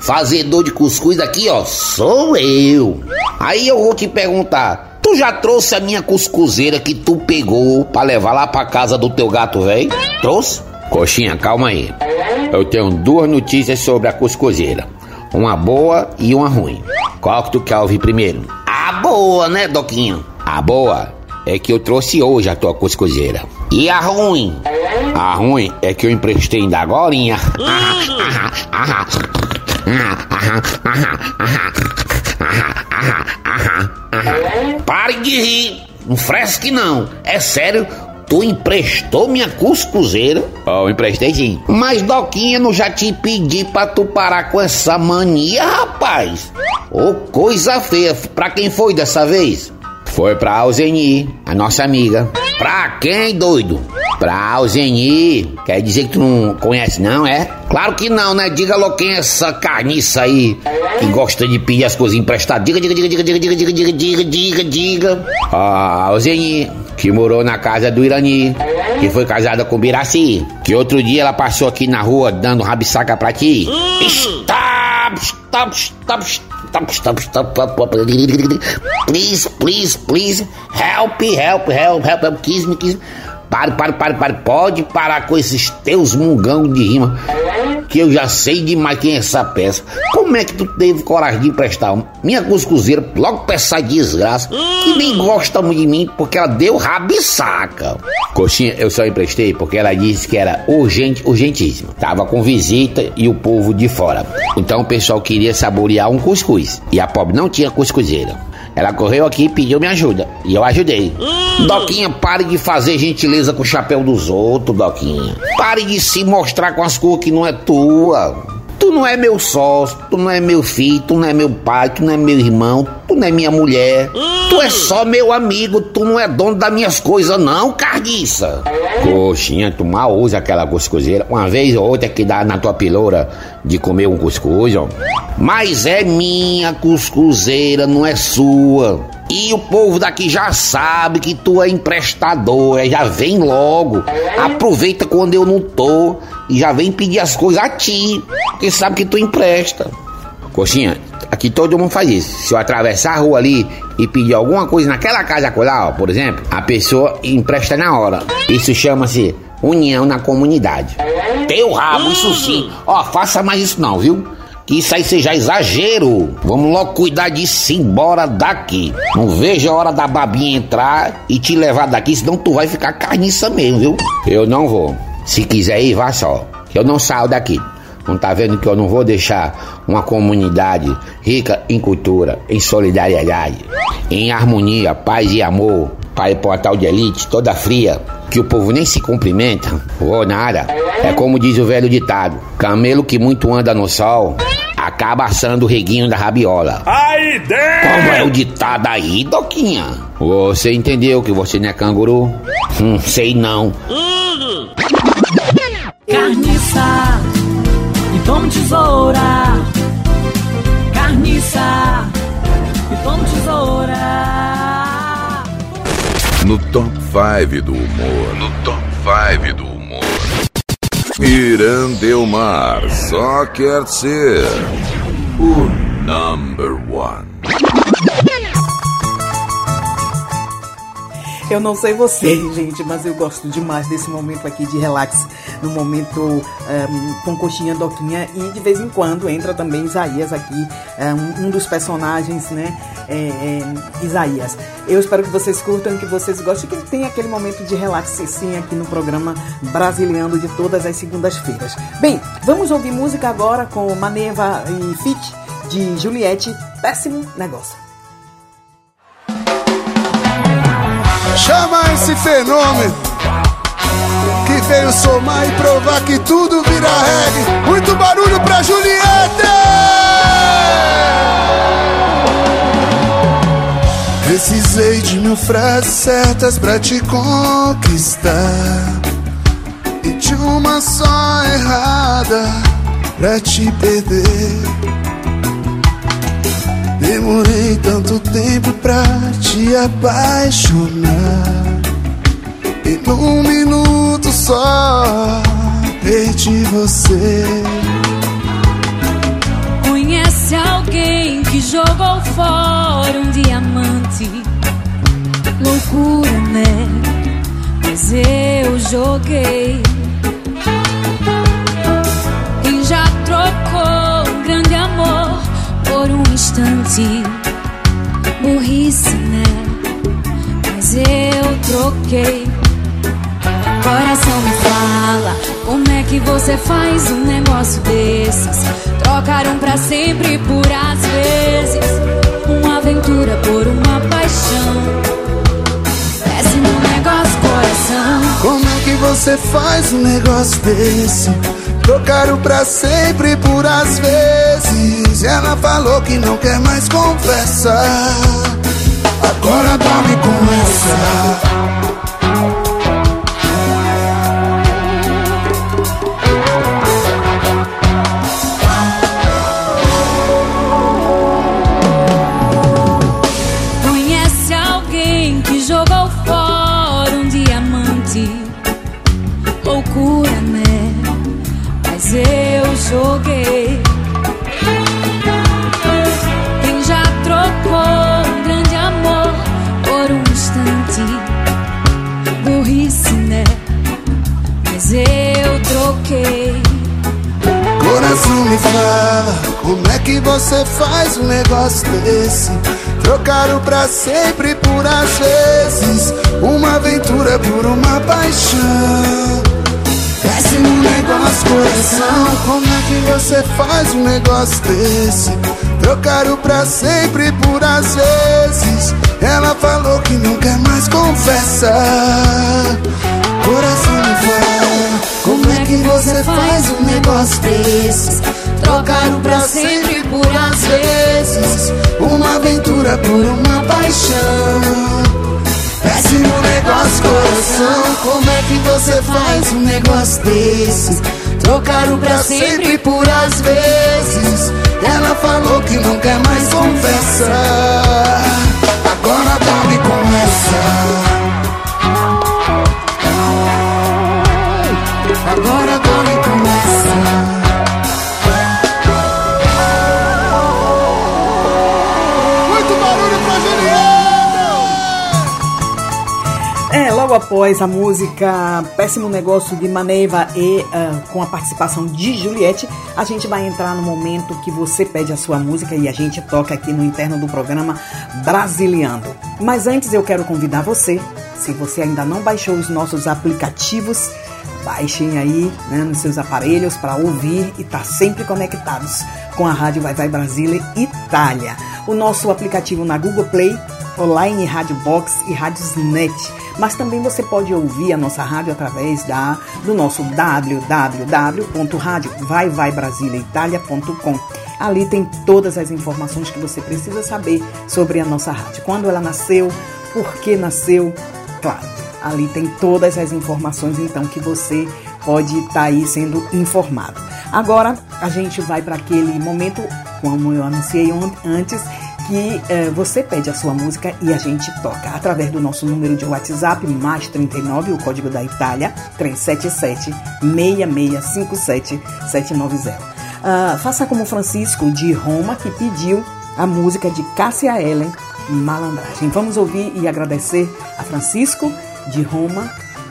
Fazedor de cuscuz aqui, ó, sou eu. Aí eu vou te perguntar, tu já trouxe a minha cuscuzeira que tu pegou pra levar lá pra casa do teu gato, velho? Trouxe? Coxinha, calma aí. Eu tenho duas notícias sobre a cuscuzeira. Uma boa e uma ruim. Qual que tu quer ouvir primeiro? A boa, né, Doquinho? A boa é que eu trouxe hoje a tua cuscuzeira. E a ruim? A ruim é que eu emprestei ainda agorinha. Pare de rir. Não fresque não. É sério. Tu emprestou minha cuscuzeira? Oh, emprestei sim. Mas Doquinha, não já te pedi pra tu parar com essa mania, rapaz. Ô, coisa feia. Pra quem foi dessa vez? Foi pra Alzeni, a nossa amiga. Pra quem, doido? Pra Alzeni. Quer dizer que tu não conhece, não, é? Claro que não, né? Diga logo quem é essa carniça aí que gosta de pedir as coisas emprestadas. Diga, diga, diga, diga, diga, diga, diga, diga, diga, diga, diga. A Alzeni, que morou na casa do Irani, que foi casada com o Biraci, que outro dia ela passou aqui na rua dando rabisaca pra ti. Stop, stop, stop, stop, stop, stop, stop. Please, please, please, help, help, help, help, help, kiss me, kiss me. Pare, pare, pare, pare, pode parar com esses teus mungangos de rima, que eu já sei demais quem é essa peça. Como é que tu teve coragem de emprestar minha cuscuzeira logo pra essa desgraça, que nem gosta muito de mim, porque ela deu rabisaca. Coxinha, eu só emprestei porque ela disse que era urgente, urgentíssimo. Tava com visita e o povo de fora. Então o pessoal queria saborear um cuscuz. E a pobre não tinha cuscuzeira. Ela correu aqui e pediu minha ajuda. E eu ajudei. Doquinha, pare de fazer gentileza com o chapéu dos outros, Doquinha. Pare de se mostrar com as cores que não é tua. Tu não é meu sócio, tu não é meu filho, tu não é meu pai, tu não é meu irmão, tu não é minha mulher. Tu é só meu amigo, tu não é dono das minhas coisas, não, carniça. Coxinha, tu mal usa aquela cuscuzeira. Uma vez ou outra que dá na tua piloura de comer um cuscuz, ó. Mas é minha cuscuzeira, não é sua. E o povo daqui já sabe que tu é emprestador, é, já vem logo. Aproveita quando eu não tô e já vem pedir as coisas a ti, porque sabe que tu empresta. Coxinha, aqui todo mundo faz isso. Se eu atravessar a rua ali e pedir alguma coisa naquela casa colar, ó, por exemplo, a pessoa empresta na hora. Isso chama-se união na comunidade. Teu rabo, isso sim. Ó, faça mais isso não, viu? Isso aí seja exagero. Vamos logo cuidar disso e embora daqui. Não vejo a hora da babinha entrar e te levar daqui, senão tu vai ficar carniça mesmo, viu? Eu não vou. Se quiser ir, vá só. Que eu não saio daqui. Não tá vendo que eu não vou deixar uma comunidade rica em cultura, em solidariedade, em harmonia, paz e amor, para ir portal de elite toda fria, que o povo nem se cumprimenta, ou nada. É como diz o velho ditado: camelo que muito anda no sol acaba assando o reguinho da rabiola. Aí! Como é o ditado aí, Doquinha? Você entendeu que você não é canguru? Hum, sei não. Carniça e tome tesoura. Carniça e tome tesoura. No top 5 do humor. No top 5 do humor. Irandelmar só quer ser o number one. Eu não sei vocês, gente, mas eu gosto demais desse momento aqui de relax, no momento um, com coxinha doquinha e de vez em quando entra também Isaías aqui, um, um dos personagens, né? É, é, Isaías. Eu espero que vocês curtam, que vocês gostem, que tem aquele momento de relax sim aqui no programa Brasiliano de todas as segundas-feiras. Bem, vamos ouvir música agora com Maneva e Fit de Juliette, péssimo negócio. Chama esse fenômeno que veio somar e provar que tudo vira reggae. Muito barulho pra Juliette! Precisei de mil frases certas pra te conquistar e de uma só errada pra te perder. Demorei tanto tempo pra te apaixonar E num minuto só perdi você Conhece alguém que jogou fora um diamante? Loucura, né? Mas eu joguei. Instante? Burrice, né? Mas eu troquei. Coração me fala, como é que você faz um negócio desses? Trocar um pra sempre por às vezes. Uma aventura por uma paixão. Péssimo negócio, coração. Como é que você faz um negócio desse? Trocar o pra sempre por às vezes Ela falou que não quer mais conversar Agora dorme com essa fala, como é que você faz um negócio desse? Trocar o pra sempre por às vezes Uma aventura por uma paixão Péssimo negócio, coração. Como é que você faz um negócio desse? Trocar o pra sempre por às vezes. Ela falou que não quer mais conversa. Coração me fala, como é que você faz um negócio desse? Trocar o pra sempre por às vezes. Uma aventura por uma paixão. Péssimo negócio, coração. Como é que você faz um negócio desse? Trocar o pra sempre por às vezes. Ela falou que não quer mais conversa. Agora dorme com essa. Agora logo após a música Péssimo Negócio de Maneva e ah, com a participação de Juliette, a gente vai entrar no momento que você pede a sua música e a gente toca aqui no interno do programa Brasiliando. Mas antes eu quero convidar você, se você ainda não baixou os nossos aplicativos, baixem aí né, nos seus aparelhos para ouvir e estar sempre conectados com a Rádio Vai Vai Brasília Itália. O nosso aplicativo na Google Play, online Rádio Box e Rádios Net. Mas também você pode ouvir a nossa rádio através da, do nosso www.radiovaivaibrasiliaitalia.com. Ali tem todas as informações que você precisa saber sobre a nossa rádio. Quando ela nasceu, por que nasceu, claro. Ali tem todas as informações, então, que você pode estar aí sendo informado. Agora, a gente vai para aquele momento, como eu anunciei antes, que eh, você pede a sua música e a gente toca através do nosso número de WhatsApp, mais 39, o código da Itália, 377 6657 790. Ah, faça como Francisco de Roma, que pediu a música de Cássia Ellen, Malandragem. Vamos ouvir e agradecer a Francisco de Roma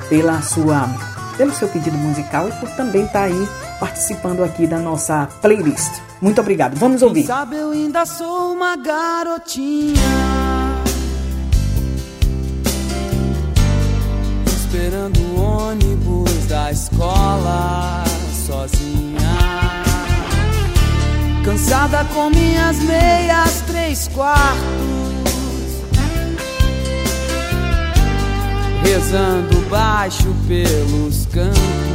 pela sua, pelo seu pedido musical e por também estar aí participando aqui da nossa playlist. Muito obrigado. Vamos Quem ouvir. sabe eu ainda sou uma garotinha Esperando o ônibus da escola sozinha Cansada com minhas meias três quartos Rezando baixo pelos cantos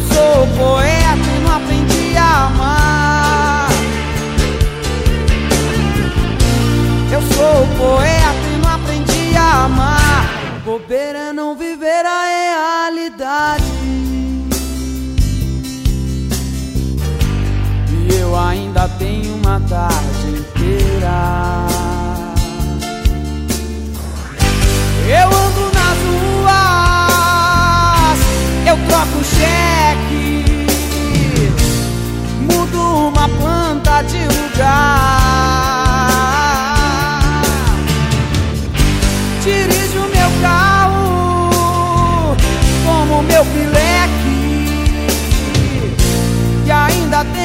Eu sou poeta e não aprendi a amar. Eu sou poeta e não aprendi a amar. Bobeira é não viver a realidade. E eu ainda tenho uma tarde inteira. Eu ando eu troco cheque, mudo uma planta de lugar. Dirijo meu carro como meu pileque e ainda tenho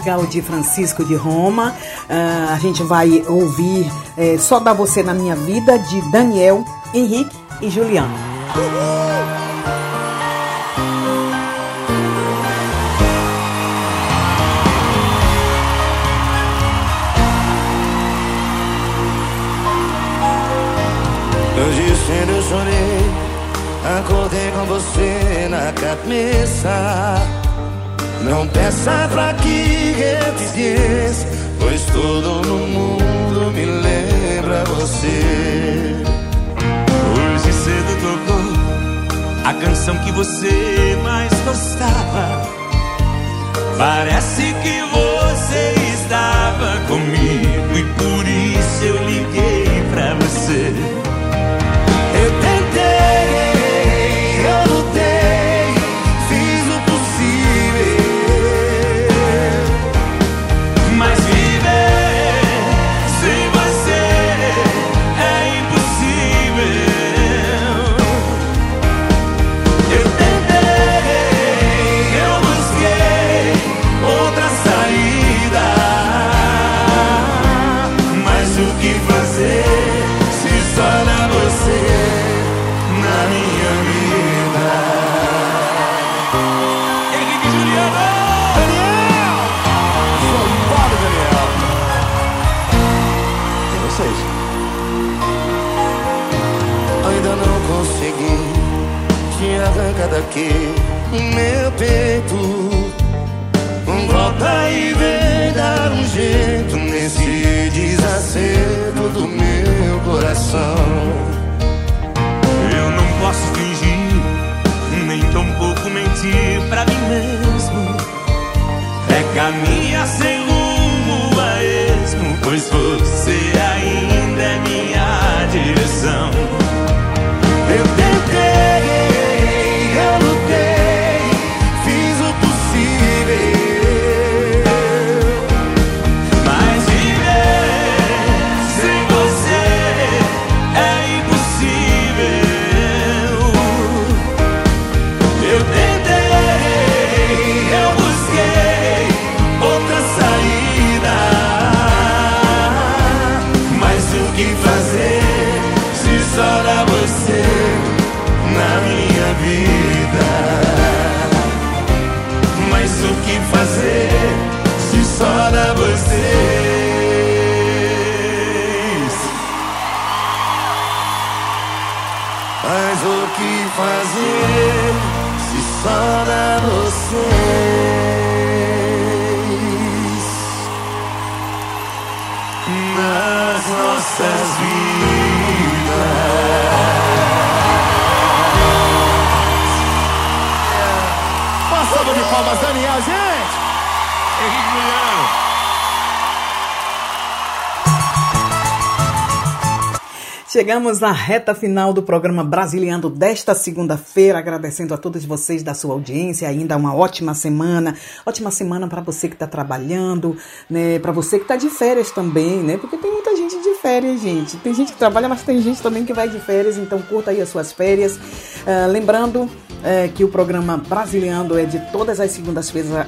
musical de Francisco de Roma, ah, a gente vai ouvir eh, Só Dá Você na Minha Vida, de Daniel, Henrique e Juliano. Hoje cedo eu chorei, acordei com você na cabeça. Não peça pra que eu esqueça, pois tudo no mundo me lembra você. Hoje cedo tocou a canção que você mais gostava. Parece que você Chegamos na reta final do programa Brasiliano desta segunda-feira, agradecendo a todos vocês da sua audiência, ainda uma ótima semana, ótima semana para você que está trabalhando, né, para você que está de férias também, né, porque tem muita gente de férias, gente, tem gente que trabalha, mas tem gente também que vai de férias, então curta aí as suas férias, Ah, lembrando é, que o programa Brasiliano é de todas as segundas-feiras,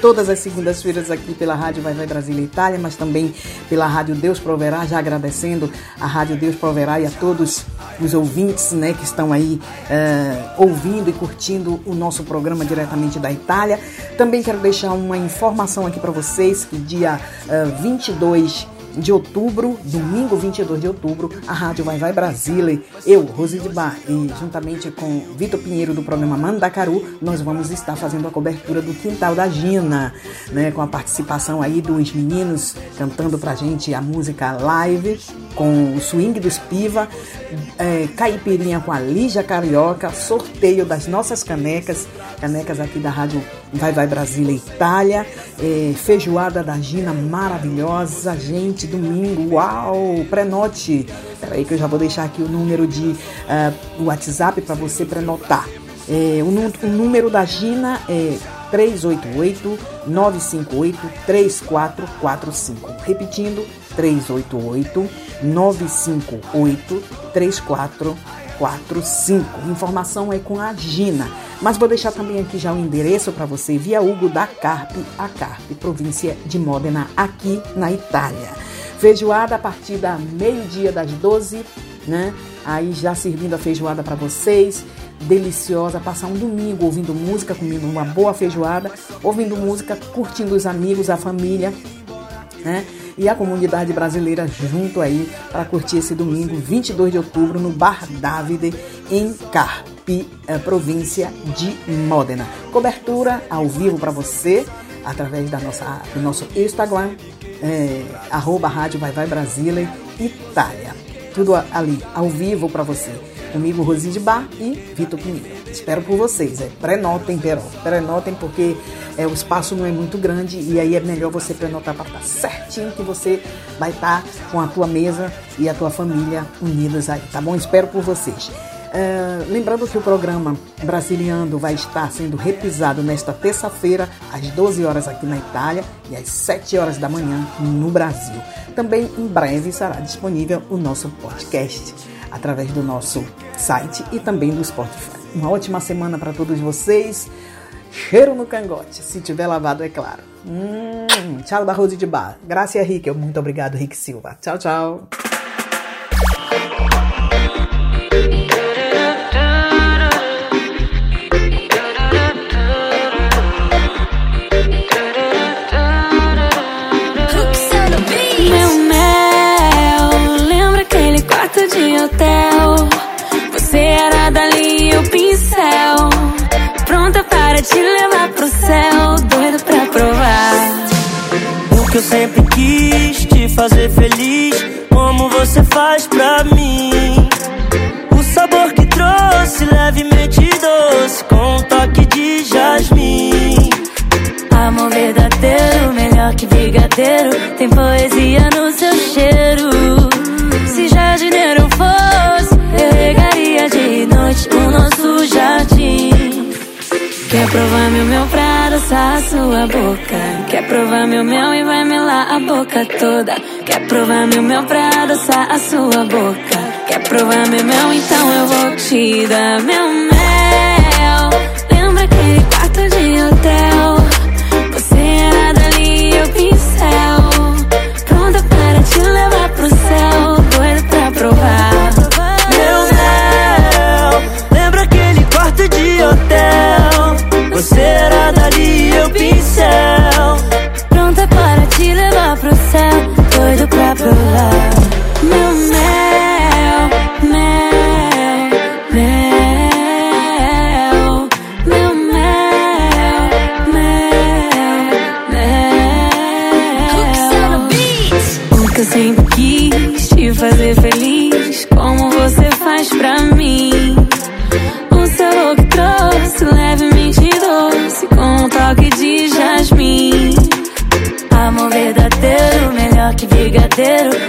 todas as segundas-feiras aqui pela Rádio Vai Vai Brasília e Itália, mas também pela Rádio Deus Proverá, já agradecendo a Rádio Deus Proverá e a todos os ouvintes né, que estão aí é, ouvindo e curtindo o nosso programa diretamente da Itália. Também quero deixar uma informação aqui para vocês que dia é, 22 de outubro, domingo 22 de outubro, a Rádio Vai Vai Brasília, eu, Rose de Bar, e juntamente com Vitor Pinheiro do programa Mandacaru, nós vamos estar fazendo a cobertura do Quintal da Gina, né, com a participação aí dos meninos cantando pra gente a música live, com o swing dos Piva, é, caipirinha com a Lígia Carioca, sorteio das nossas canecas, canecas aqui da Rádio Vai Vai Brasília Itália, é, feijoada da Gina maravilhosa, gente, domingo, uau, pré-note. Peraí que eu já vou deixar aqui o número de o WhatsApp para você prenotar. É, o, o número da Gina é 388 958 3445. Repetindo, 388 958 3445. 991-991-99145. Informação é com a Gina. Mas vou deixar também aqui já o endereço para você via Hugo da Carpe, a Carpe, província de Modena, aqui na Itália. Feijoada a partir da meio-dia das 12, né? Aí já servindo a feijoada para vocês deliciosa, passar um domingo ouvindo música, comendo uma boa feijoada, ouvindo música, curtindo os amigos, a família, né? E a comunidade brasileira junto aí para curtir esse domingo, 22 de outubro, no Bar Davide, em Carpi, eh, província de Modena. Cobertura ao vivo para você através da nossa, do nosso Instagram, é, arroba Rádio Vai Vai Brasília, Itália. Tudo ali, ao vivo para você. Comigo, Rosi de Bar e Vitor Pinheiro. Espero por vocês. É, prenotem, pero, prenotem, porque é, o espaço não é muito grande e aí é melhor você prenotar para estar certinho que você vai estar com a tua mesa e a tua família unidas aí, tá bom? Espero por vocês. Uh, lembrando que o programa Brasiliando vai estar sendo repisado nesta terça-feira, às 12 horas aqui na Itália e às 7 horas da manhã no Brasil. Também em breve estará disponível o nosso podcast através do nosso site e também do Spotify. Uma ótima semana para todos vocês. Cheiro no cangote, se tiver lavado, é claro. Hum, tchau da Rose de Bar. Graças Rick. Muito obrigado, Rick Silva. Tchau, tchau. Te levar pro céu, doido pra provar. O que eu sempre quis te fazer feliz, como você faz pra mim. O sabor que trouxe, levemente doce, com um toque de jasmim. Amor verdadeiro, melhor que brigadeiro, tem poesia no seu cheiro. Se jardineiro fosse, eu regaria de noite o nosso jardim. Quer provar meu mel pra adoçar a sua boca? Quer provar meu mel e vai melar a boca toda? Quer provar meu mel pra adoçar a sua boca? Quer provar meu mel? Então eu vou te dar meu mel. Lembra aquele quarto de hotel? Você era dali, eu pincel. Pronta para te levar pro céu, doido pra provar. Meu mel,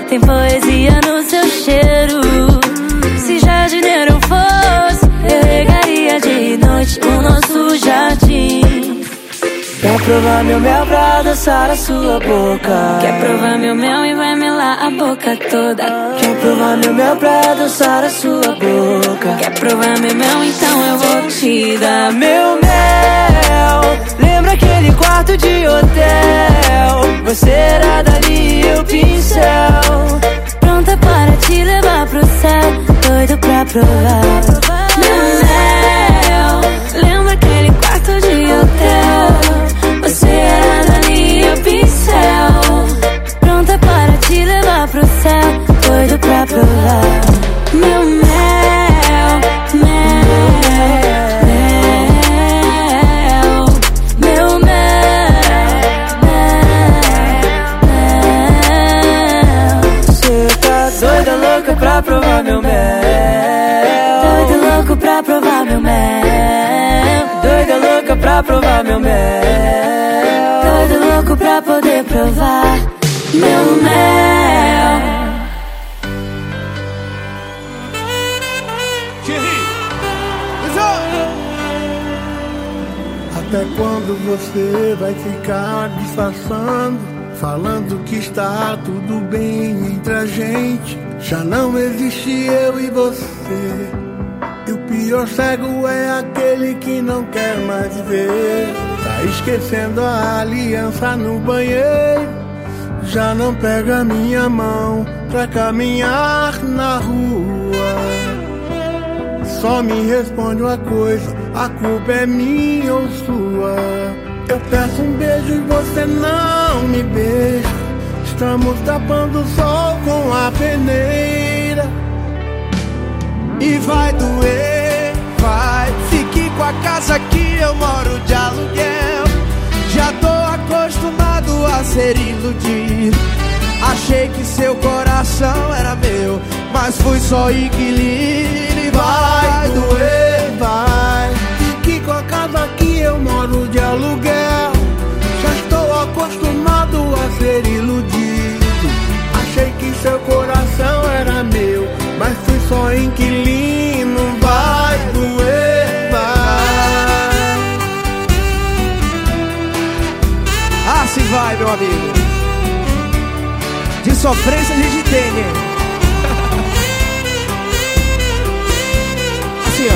tem poesia no seu provar meu mel pra adoçar a sua boca? Quer provar meu mel e vai melar a boca toda? Quer provar meu mel pra adoçar a sua boca? Quer provar meu mel? Então eu vou te dar Meu mel, lembra aquele quarto de hotel? Você era dali, eu pincel. Pronta para te levar pro céu, doido pra provar. Meu mel, lembra aquele quarto de hotel? Você era dali o pincel, pronta para te levar pro céu, doido pra provar. Meu mel, mel, mel, meu Você tá doida, louca pra provar meu mel. Doido louco pra provar meu mel. Pra provar meu mel. Doido louco pra poder provar meu mel. Até quando você vai ficar disfarçando? Falando que está tudo bem entre a gente. Já não existe eu e você. Pior cego é aquele que não quer mais ver. Tá esquecendo a aliança no banheiro. Já não pega minha mão pra caminhar na rua. Só me responde uma coisa: a culpa é minha ou sua? Eu peço um beijo e você não me beija. Estamos tapando o sol com a peneira. E vai doer, vai. Fique com a casa que eu moro de aluguel. Já tô acostumado a ser iludido. Achei que seu coração era meu, mas fui só inquilino. E vai doer, vai. Fique com a casa que eu moro de aluguel. Já estou acostumado a ser iludido. Achei que seu coração era meu, mas fui só inquilino. Assim vai, meu amigo. De sofrência a gente tem, né? Assim, ó.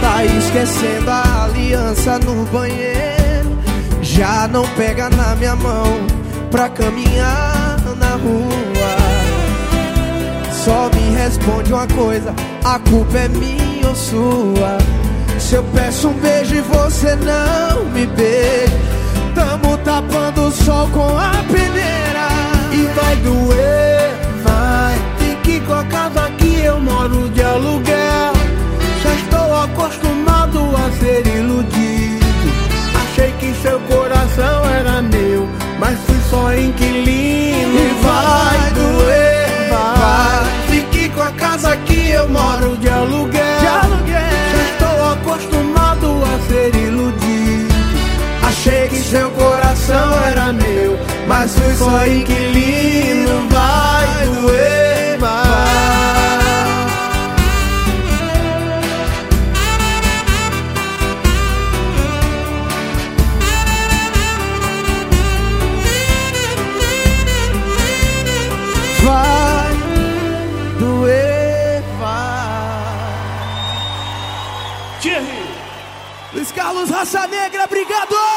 Tá esquecendo a aliança no banheiro. Já não pega na minha mão pra caminhar na rua. Só me responde uma coisa: a culpa é minha ou sua? Se eu peço um beijo e você não me beija, tamo tapando o sol com a peneira. E vai doer, vai. Fique com a casa que eu moro de aluguel. Já estou acostumado a ser iludido. Achei que seu coração era meu, mas fui só inquilino. E vai doer, vai. Fique com a casa que eu moro de aluguel. De aluguel. Já estou acostumado a ser iludido. Seu coração era meu, mas fui só inquilino. Vai doer, vai. Vai doer, vai. Thierry. Luiz Carlos Raça Negra, obrigado!